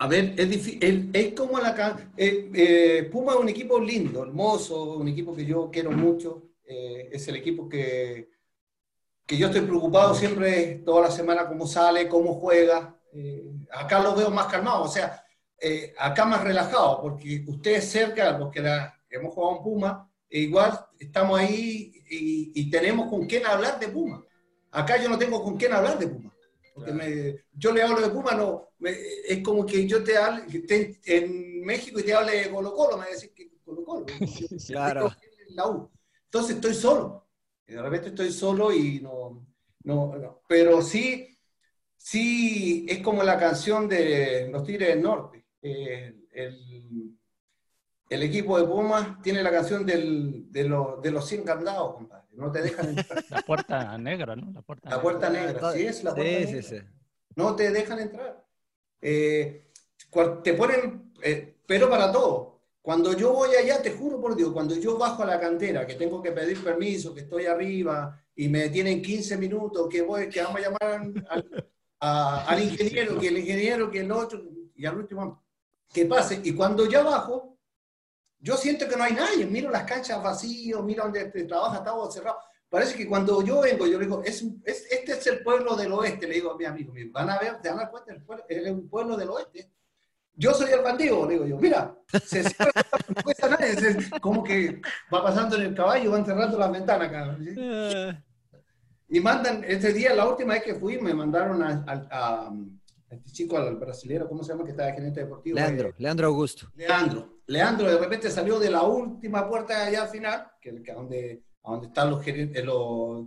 A ver, es difícil, como la... eh, eh, Puma es un equipo lindo, hermoso, un equipo que yo quiero mucho. eh, es el equipo que, que yo estoy preocupado siempre, toda la semana, cómo sale, cómo juega. Eh, acá lo veo más calmado, o sea, acá más relajado, porque ustedes cerca, los que la- hemos jugado en Puma, e igual estamos ahí y, y tenemos con quién hablar de Puma. Acá yo no tengo con quién hablar de Puma. Porque me- yo le hablo de Puma, no, me- es como que yo te hable, que esté en, en México y te hable de Colo Colo, me va a decir que Colo Colo. Claro. La U. Entonces estoy solo. Y de repente estoy solo y no, no, no. Pero sí, sí, es como la canción de los Tigres del Norte. Eh, el, el equipo de Pumas tiene la canción del- de, los, de los 100 candados, compadre. No te dejan entrar. La puerta negra, ¿no? La puerta, La puerta negra, sí es la puerta Sí, negra. sí, sí. No te dejan entrar. Eh, te ponen, eh, pero para todo. Cuando yo voy allá, te juro por Dios, cuando yo bajo a la cantera, que tengo que pedir permiso, que estoy arriba y me detienen 15 minutos, que voy, que vamos a llamar al, a- al ingeniero, que el ingeniero, que el otro, y al último, que pase. Y cuando ya bajo, yo siento que no hay nadie. Miro las canchas vacías, miro donde te trabaja, está todo cerrado. Parece que cuando yo vengo, yo le digo, es, es- este es el pueblo del oeste, le digo a mi amigo, van a ver, te van a dar cuenta, el pueblo, es un pueblo del oeste. Yo soy el bandido, le digo yo, mira, se cierra, no cuesta nada, es como que va pasando en el caballo, van cerrando las ventanas, cabrón, ¿sí? Y mandan, este día, la última vez que fui, me mandaron a, a- a- a este chico, al brasilero, ¿cómo se llama? Que está de gerente deportivo. Leandro, Eh, Leandro Augusto. Leandro. Leandro de repente salió de la última puerta allá al final, que, que a donde, donde están los gerentes, los,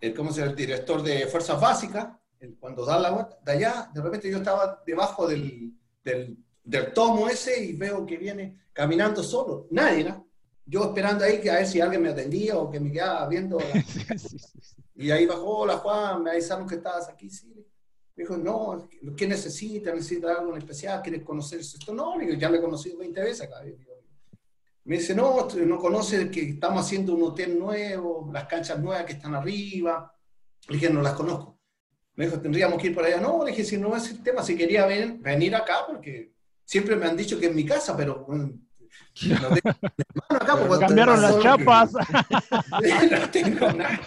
el, ¿cómo se llama? El director de Fuerzas Básicas, el- cuando da la vuelta, de allá, de repente yo estaba debajo del, del, del tomo ese y veo que viene caminando solo. Nadie, ¿no? Yo esperando ahí que a ver si alguien me atendía o que me quedaba viendo. la- y ahí bajó, hola Juan, me avisaron que estabas aquí, sí. Me dijo, no, ¿qué necesita? ¿Necesita algo especial? ¿Quieres conocer esto? No, le digo, ya lo he conocido 20 veces acá. Me dice, no, no conoce que estamos haciendo un hotel nuevo, las canchas nuevas que están arriba. Le dije, no las conozco. Me dijo, tendríamos que ir por allá. No, le dije, si no es el tema, si quería ven- venir acá, porque siempre me han dicho que es mi casa, pero no tengo hermano acá, porque Cambiaron las chapas. no tengo nada.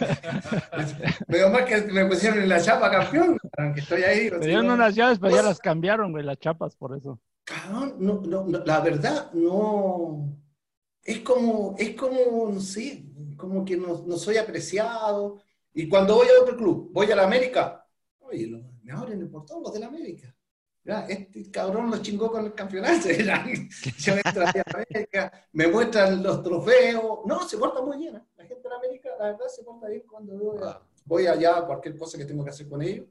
Veo más que me pusieron en la chapa campeón, aunque estoy ahí. Me dieron unas llaves, pero ya las cambiaron, güey, las chapas, por eso. Cabrón, no, no, no, la verdad, no. Es como, es como, no sé, como que no, no soy apreciado. Y cuando voy a otro club, voy a la América, oye, me abren el portón los de la América. Este cabrón lo chingó con el campeonato. ya. Yo entro a la América, me muestran los trofeos. No, se porta muy bien. ¿eh? La gente de la América, la verdad, se porta bien cuando voy, a- voy allá, cualquier cosa que tengo que hacer con ellos.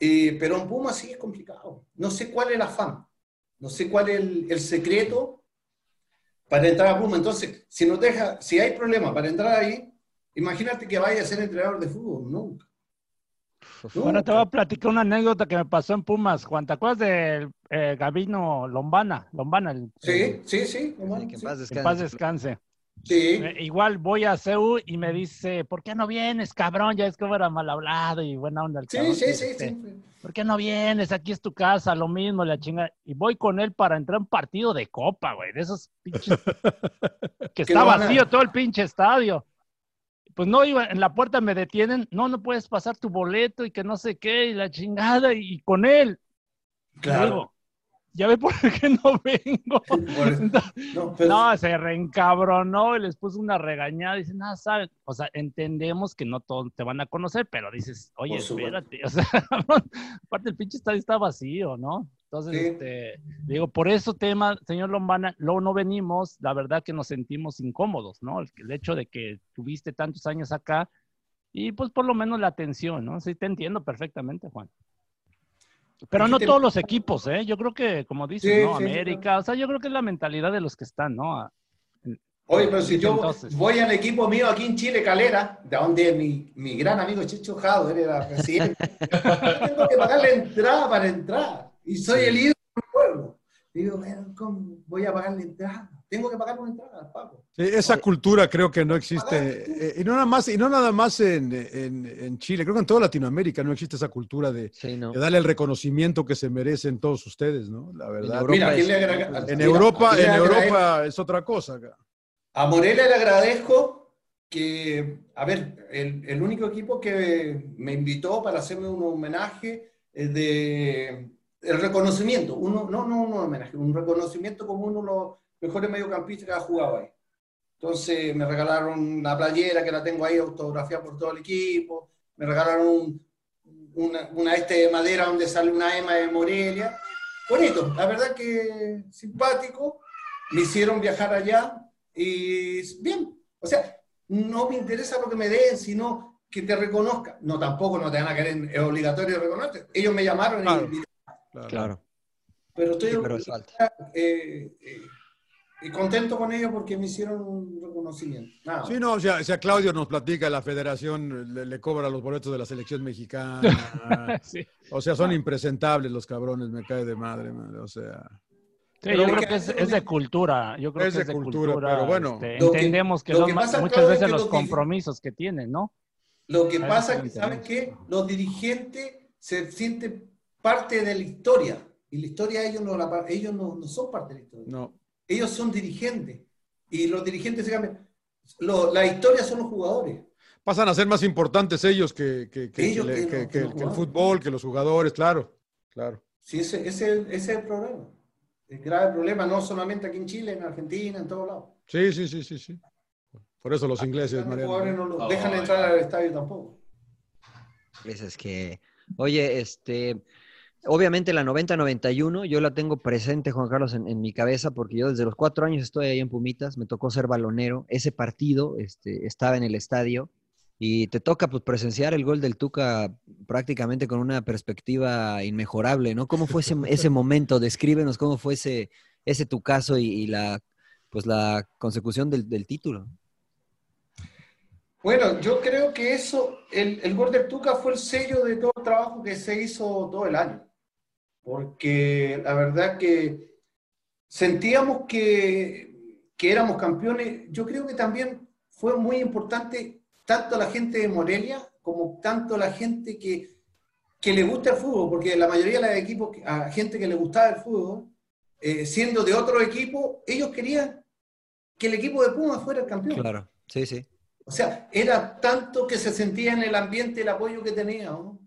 Eh, pero en Puma sí es complicado. No sé cuál es el afán. No sé cuál es el, el secreto para entrar a Puma. Entonces, si nos deja, si hay problema para entrar ahí, imagínate que vaya a ser entrenador de fútbol. Nunca. Bueno, te voy a platicar una anécdota que me pasó en Pumas, Juan. ¿Te acuerdas del eh, Gabino Lombana? Lombana, el, Sí, el- sí, sí. Que en paz que en paz descanse. Sí. Eh, igual voy a CEU y me dice, ¿por qué no vienes, cabrón? Ya es que era mal hablado y buena onda el Sí, cabrón. sí, sí, Este, sí. ¿Por qué no vienes? Aquí es tu casa, lo mismo, la chinga. Y voy con él para entrar a un partido de copa, güey, de esos pinches. que está vacío todo el pinche estadio. Pues no iba, en la puerta me detienen, no, no puedes pasar tu boleto y que no sé qué, y la chingada, y, con él. Claro. Digo, ya ve por qué no vengo. No, pero- No, se reencabronó y les puso una regañada. Dice, nada, saben. O sea, entendemos que no todos te van a conocer, pero dices, oye, espérate. O sea, aparte el pinche estadio está vacío, ¿no? Entonces, Sí. este, digo, por eso tema, señor Lombana, luego no venimos, la verdad que nos sentimos incómodos, ¿no? El, el hecho de que tuviste tantos años acá y pues por lo menos la atención, ¿no? Sí, te entiendo perfectamente, Juan. Pero no te- todos los equipos, ¿eh? Yo creo que, como dices, Sí, ¿no? sí, América, o sea, yo creo que es la mentalidad de los que están, ¿no? Oye, pero si yo Entonces. voy al equipo mío aquí en Chile, Calera, de donde mi, mi gran amigo Chicho Jado era presidente, tengo que pagar la entrada para entrar. Y soy el ídolo del pueblo. Digo, ¿cómo voy a pagar la entrada? Tengo que pagar una entrada, pago. Sí, esa cultura creo que no existe. eh, y, no nada más, y no nada más en, en- en Chile, creo que en toda Latinoamérica no existe esa cultura de, Sí, no. de darle el reconocimiento que se merecen todos ustedes, ¿no? La verdad. Europa Mira, ¿a quién es- agrega- En mira, Europa, ¿a quién en Europa es otra cosa. acá. A Morelia le agradezco que, a ver, el, el único equipo que me invitó para hacerme un homenaje es de el reconocimiento, uno, no, no un homenaje, un reconocimiento como uno de los mejores mediocampistas que ha jugado ahí. Entonces me regalaron la playera que la tengo ahí autografiada por todo el equipo, me regalaron un- una, una este de madera donde sale una ema de Morelia. Bonito, la verdad que simpático. Me hicieron viajar allá y bien, o sea, no me interesa lo que me den, sino que te reconozcan. No, tampoco no te van a querer, es obligatorio reconocer. Ellos me llamaron y Claro. me invitaron, Claro. Claro. pero estoy Sí, pero es falta. eh, eh, y contento con ellos porque me hicieron un reconocimiento. Nada. Sí, no, o sea, o sea, Claudio nos platica, la federación le, le cobra los boletos de la selección mexicana. sí. O sea, son impresentables los cabrones, me cae de madre, madre, o sea. Sí, yo creo que que es, de cultura. Yo creo Es que es de cultura, cultura. pero bueno. este, que- entendemos que lo son que ma- pasa, muchas veces que los compromisos que tienen, ¿no? Lo que pasa es que, lo ¿saben entendemos. qué? Los dirigentes se sienten parte de la historia. Y la historia ellos no, la- ellos no, no son parte de la historia. No. Ellos son dirigentes. Y los dirigentes se cambian. Lo- la historia son los jugadores. Pasan a ser más importantes ellos que, que- que- Ellos que le- que que- los- que- que los que el fútbol, que los jugadores, claro. Claro. Sí, ese, ese, ese es el problema. El grave problema, no solamente aquí en Chile, en Argentina, en todos lados. Sí, sí, sí, sí, sí. Por eso los ingleses, Los jugadores no los No, dejan entrar al estadio tampoco. Es que, oye, este, obviamente la 90-91 yo la tengo presente, Juan Carlos, en, mi cabeza, porque yo desde los cuatro años estoy ahí en Pumitas, me tocó ser balonero, ese partido este, estaba en el estadio y te toca pues, presenciar el gol del Tuca prácticamente con una perspectiva inmejorable, ¿no? ¿Cómo fue ese, ese momento? Descríbenos cómo fue ese, ese Tucazo y, y la, pues, la consecución del, del título. Bueno, yo creo que eso, el, el gol del Tuca fue el sello de todo el trabajo que se hizo todo el año. Porque la verdad que sentíamos que, que éramos campeones. Yo creo que también fue muy importante tanto la gente de Morelia como tanto la gente que, que le gusta el fútbol, porque la mayoría de los equipos, a gente que le gustaba el fútbol, eh, siendo de otro equipo, ellos querían que el equipo de Pumas fuera el campeón. Claro, sí, sí. O sea, era tanto que se sentía en el ambiente el apoyo que tenía, ¿no?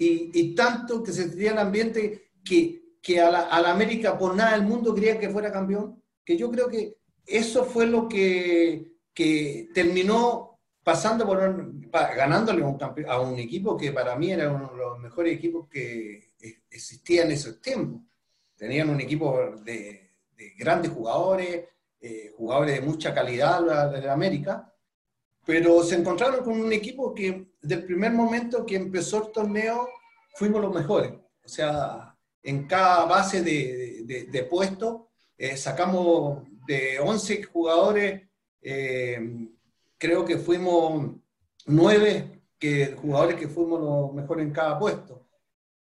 y, y tanto que se sentía en el ambiente que, que a, la, a la América por nada del mundo quería que fuera campeón, que yo creo que eso fue lo que, que terminó pasando por un- ganándole un, a un equipo que para mí era uno de los mejores equipos que existía en esos tiempos. Tenían un equipo de, de grandes jugadores, eh, jugadores de mucha calidad de América, pero se encontraron con un equipo que del primer momento que empezó el torneo fuimos los mejores. O sea, en cada base de, de, de puesto eh, sacamos de 11 jugadores, eh, creo que fuimos nueve que, jugadores que fuimos los mejores en cada puesto.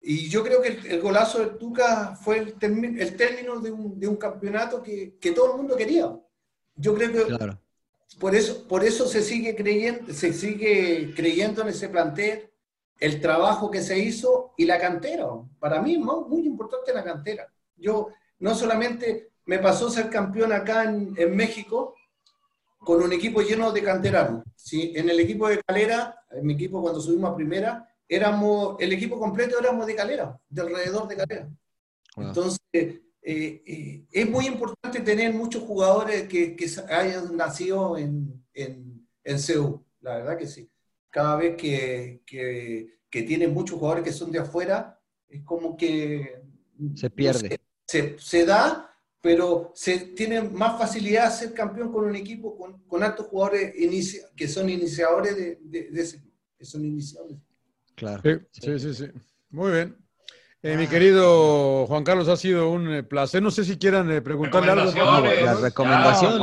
Y yo creo que el, el golazo del Tuca fue el, termi- el término de un, de un campeonato que, que todo el mundo quería. Yo creo que Claro. por eso, por eso se sigue creyendo, se sigue creyendo en ese plantel, el trabajo que se hizo y la cantera. Para mí es muy, muy importante la cantera. Yo no solamente me pasó ser campeón acá en, en México con un equipo lleno de canteranos. ¿sí? En el equipo de Calera, en mi equipo cuando subimos a primera, éramos, el equipo completo éramos de Calera, de alrededor de Calera. Wow. Entonces, eh, eh, es muy importante tener muchos jugadores que, que hayan nacido en, en, en CEU, la verdad que sí. Cada vez que, que, que tienen muchos jugadores que son de afuera, es como que... Se no pierde. sé, se, se da, pero se tiene más facilidad de ser campeón con un equipo con, con altos jugadores inicia- que son iniciadores de, de, de ese que son iniciadores. Claro. Sí, sí, sí, sí. Muy bien. Eh, mi querido Juan Carlos, ha sido un eh, placer. No sé si quieran eh, preguntarle algo. Las recomendaciones.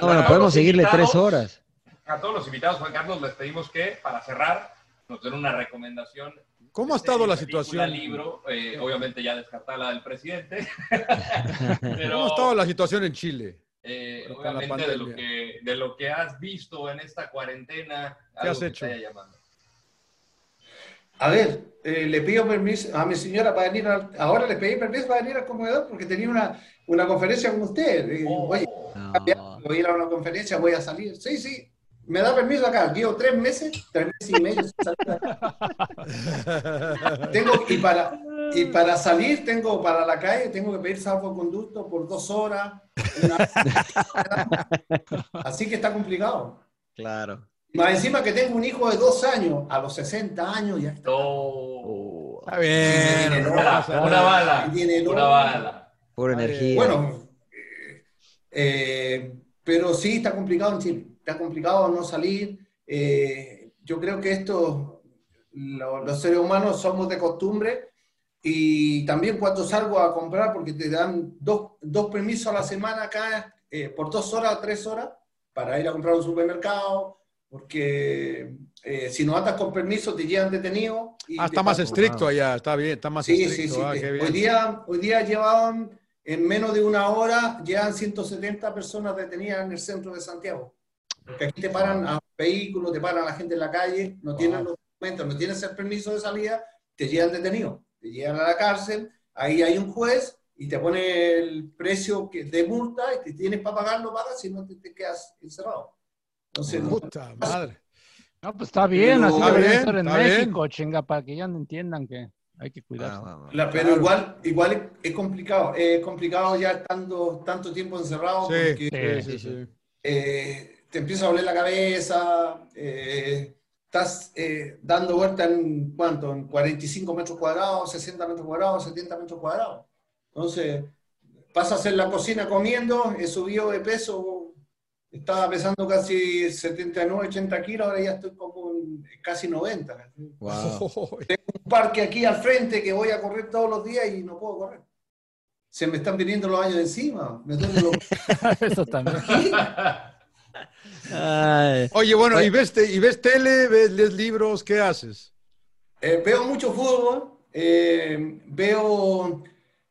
No, bueno, podemos seguirle tres horas. A todos los invitados, Juan Carlos, les pedimos que, para cerrar, nos den una recomendación. ¿Cómo ha este, estado la película, situación? libro, eh, obviamente ya descartada la del presidente, pero ¿Cómo ha estado la situación en Chile? eh, obviamente de lo, que, de lo que has visto en esta cuarentena, algo has hecho? A ver, eh, le pido permiso a mi señora para venir, al- ahora le pedí permiso para venir al comedor porque tenía una, una conferencia con usted. Eh, Oh, Oye, No. voy a ir a una conferencia, voy a salir. Sí, sí, me da permiso acá. Llevo tres meses, tres meses y medio sin salir de acá. Tengo, y, para, y para salir, tengo para la calle, tengo que pedir salvoconducto por dos horas. una- Así que está complicado. Claro. Más encima que tengo un hijo de dos años, a los 60 años ya está. No. Está bien. Una, pasa una bala, una bala. Bien. energía. Bueno, eh, eh, pero sí está complicado en Chile. Está complicado no salir. Eh, yo creo que esto, lo- los seres humanos somos de costumbre y también cuando salgo a comprar, porque te dan dos, dos permisos a la semana acá, eh, por dos horas tres horas, para ir a comprar a un supermercado, porque eh, si no andas con permiso te llevan detenido. y Ah, te está más estricto allá, está bien, está más Sí, sí, estricto. sí. ah, te- qué bien. hoy, día, hoy día llevaban, en menos de una hora, llevan 170 personas detenidas en el centro de Santiago. Porque aquí te paran a vehículos, te paran a la gente en la calle, no tienen los documentos, no tienes el permiso de salida, te llevan detenido. Te llevan a la cárcel, ahí hay un juez y te pone el precio que- de multa y te tienes para pagarlo, pagas, si no te, te quedas encerrado. Entonces, no- Puta madre. No, pues está bien, así Está debería bien, ser en está bien. México, chinga, para que ya no entiendan que hay que cuidarse. Ah. La- pero igual, igual es, es complicado, es complicado ya estando tanto tiempo encerrado Sí, porque sí, sí, sí, sí. eh, te empieza a doler la cabeza, eh, estás eh, dando vuelta en cuánto, en 45 metros cuadrados, 60 metros cuadrados, 70 metros cuadrados. Entonces, pasas en la cocina comiendo, he subido de peso, estaba pesando casi 79, 80 kilos, ahora ya estoy como casi 90. Wow. un parque aquí al frente que voy a correr todos los días y no puedo correr. Se me están viniendo los años encima. Me duelen los- Eso también. Ay, Oye, bueno. ¿y ves, te- ¿y ves tele, ves, lees libros? ¿Qué haces? Eh, veo mucho fútbol, eh, veo,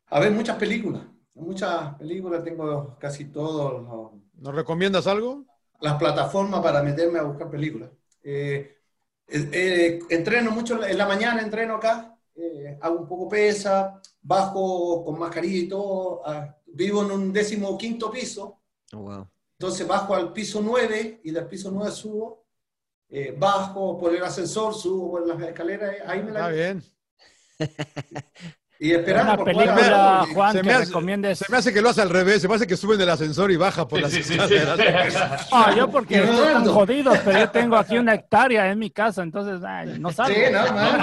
a ver, muchas películas. Muchas películas, tengo casi todas ¿Nos recomiendas algo? las plataformas para meterme a buscar películas. Eh, eh, eh, entreno mucho en la mañana, entreno acá, eh, hago un poco pesa, bajo con mascarilla y todo. ah, vivo en un décimo quinto piso. oh, wow. Entonces bajo al piso 9 y del piso 9 subo, eh, bajo por el ascensor, subo por las escaleras, ahí me Está la... bien. Y esperando Una película, porque- Juan, se que me hace- recomiendes. Se me hace que lo hace al revés, se me hace que sube en el ascensor y baja por Sí, las sí, sí. Ah, yo porque rodando. jodidos, pero yo tengo aquí una hectárea en mi casa, entonces ay, no salgo. Sí, no, No,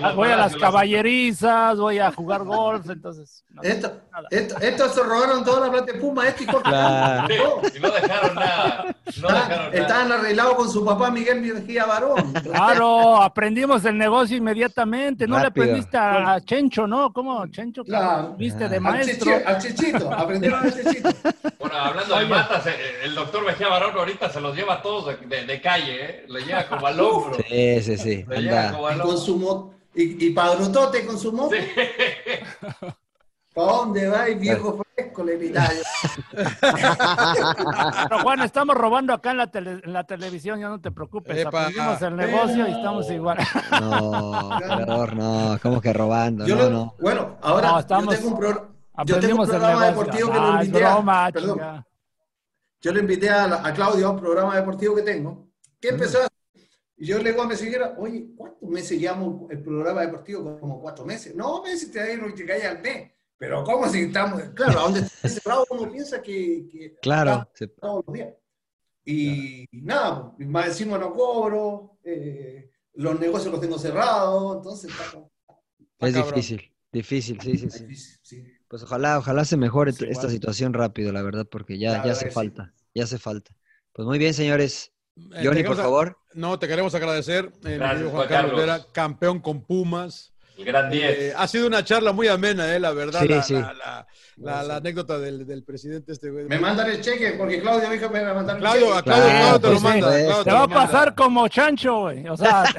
no, voy a las caballerizas, voy a jugar golf, entonces. no. Esto, esto, estos se robaron toda la plata de Puma, este y. Claro. No. Sí, y no dejaron nada. No dejaron Estaban, nada. arreglados con su papá Miguel Mejía Barón. Claro, aprendimos el negocio inmediatamente. No Rápido. le aprendiste a, a Chencho, ¿no? ¿Cómo? Chencho, que Claro. viste de maestro. al chichito, aprendieron al chichito. Bueno, hablando de matas, eh, el doctor Mejía Barón ahorita se los lleva a todos de, de- de calle, ¿eh? Le lleva como al hombro. Sí, sí, sí. Le lleva como Y al con hombro. su mo- y, y padrotote con su moto. ¿Para dónde va, viejo fresco? Le gritaba yo. Pero Juan, estamos robando acá en la, tele- en la televisión, ya no te preocupes. Aprendimos el negocio y estamos igual. No, perdón, no, ¿cómo que robando? Yo No, lo- no. Bueno, ahora No, estamos- yo tengo un, pro- yo tengo un Aprendimos el programa deportivo que Ah, lo invité a, perdón, yo le invité a, la- a Claudio a un programa deportivo que tengo. ¿Qué empezó a hacer? Y yo le digo a mi señora, oye, ¿cuántos meses llevamos el programa deportivo? Como cuatro meses. No, me dice, te te cae al mes. Pero ¿cómo si estamos? Claro, a donde está cerrado uno piensa que, que Claro. está se- todos los días. Y nada, pues, más encima no cobro, eh, los negocios los tengo cerrados, entonces está como- Es cabrón. difícil, difícil, sí, sí, sí. difícil, sí. Pues ojalá, ojalá se mejore Sí, esta situación rápido, la verdad, porque ya, ya hace que sí. falta, ya hace falta. Pues muy bien, señores. Eh, Johnny, por favor. No, te queremos agradecer, eh, Gracias, Juan Carlos. Vera, campeón con Pumas. El gran 10. Eh, ha sido una charla muy amena, eh, la verdad, Sí, la, sí. la- la- la- la anécdota del, del presidente este güey. Me mandan el cheque, porque Claudio dijo que me va a mandar el Claudio, a cheque. Claudio, Claro, Claudio te lo pues sí, manda. pues, Claudio Te lo va a manda. pasar como Chancho, güey. O sea,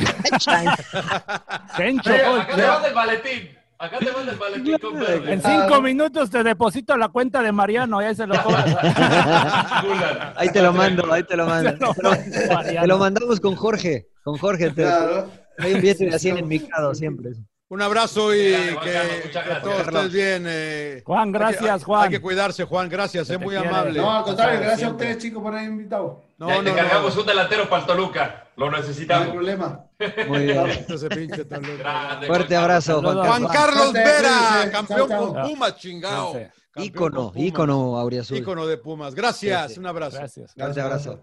Oye, güey. acá te manda el maletín. Acá te manda el maletín. En cinco minutos te deposito la cuenta de Mariano, ya se lo cobras. Ahí te lo mando, ahí te lo mando. Te lo, te lo mandamos con Jorge, con Jorge. te- Claro. Hay un billete de 100 en mi cado siempre. Un abrazo y Juan que, Carlos, que todos estés bien. eh. Juan, Hay que- gracias, Juan. Hay que cuidarse, Juan. Gracias, es muy quiere. amable. No, al contrario, gracias a ustedes, chicos, por haber invitado. No, Ya no, te cargamos no. un delantero para el Toluca. Lo No hay necesitamos. problema. Muy bien. Ese pinche talón. Grande, Fuerte abrazo, Juan. Juan Carlos. Vera, campeón Chao, chao. con Pumas. Campeón Ícono, ícono auriazul. Ícono de Pumas. Gracias, un abrazo. Gracias. Fuerte abrazo.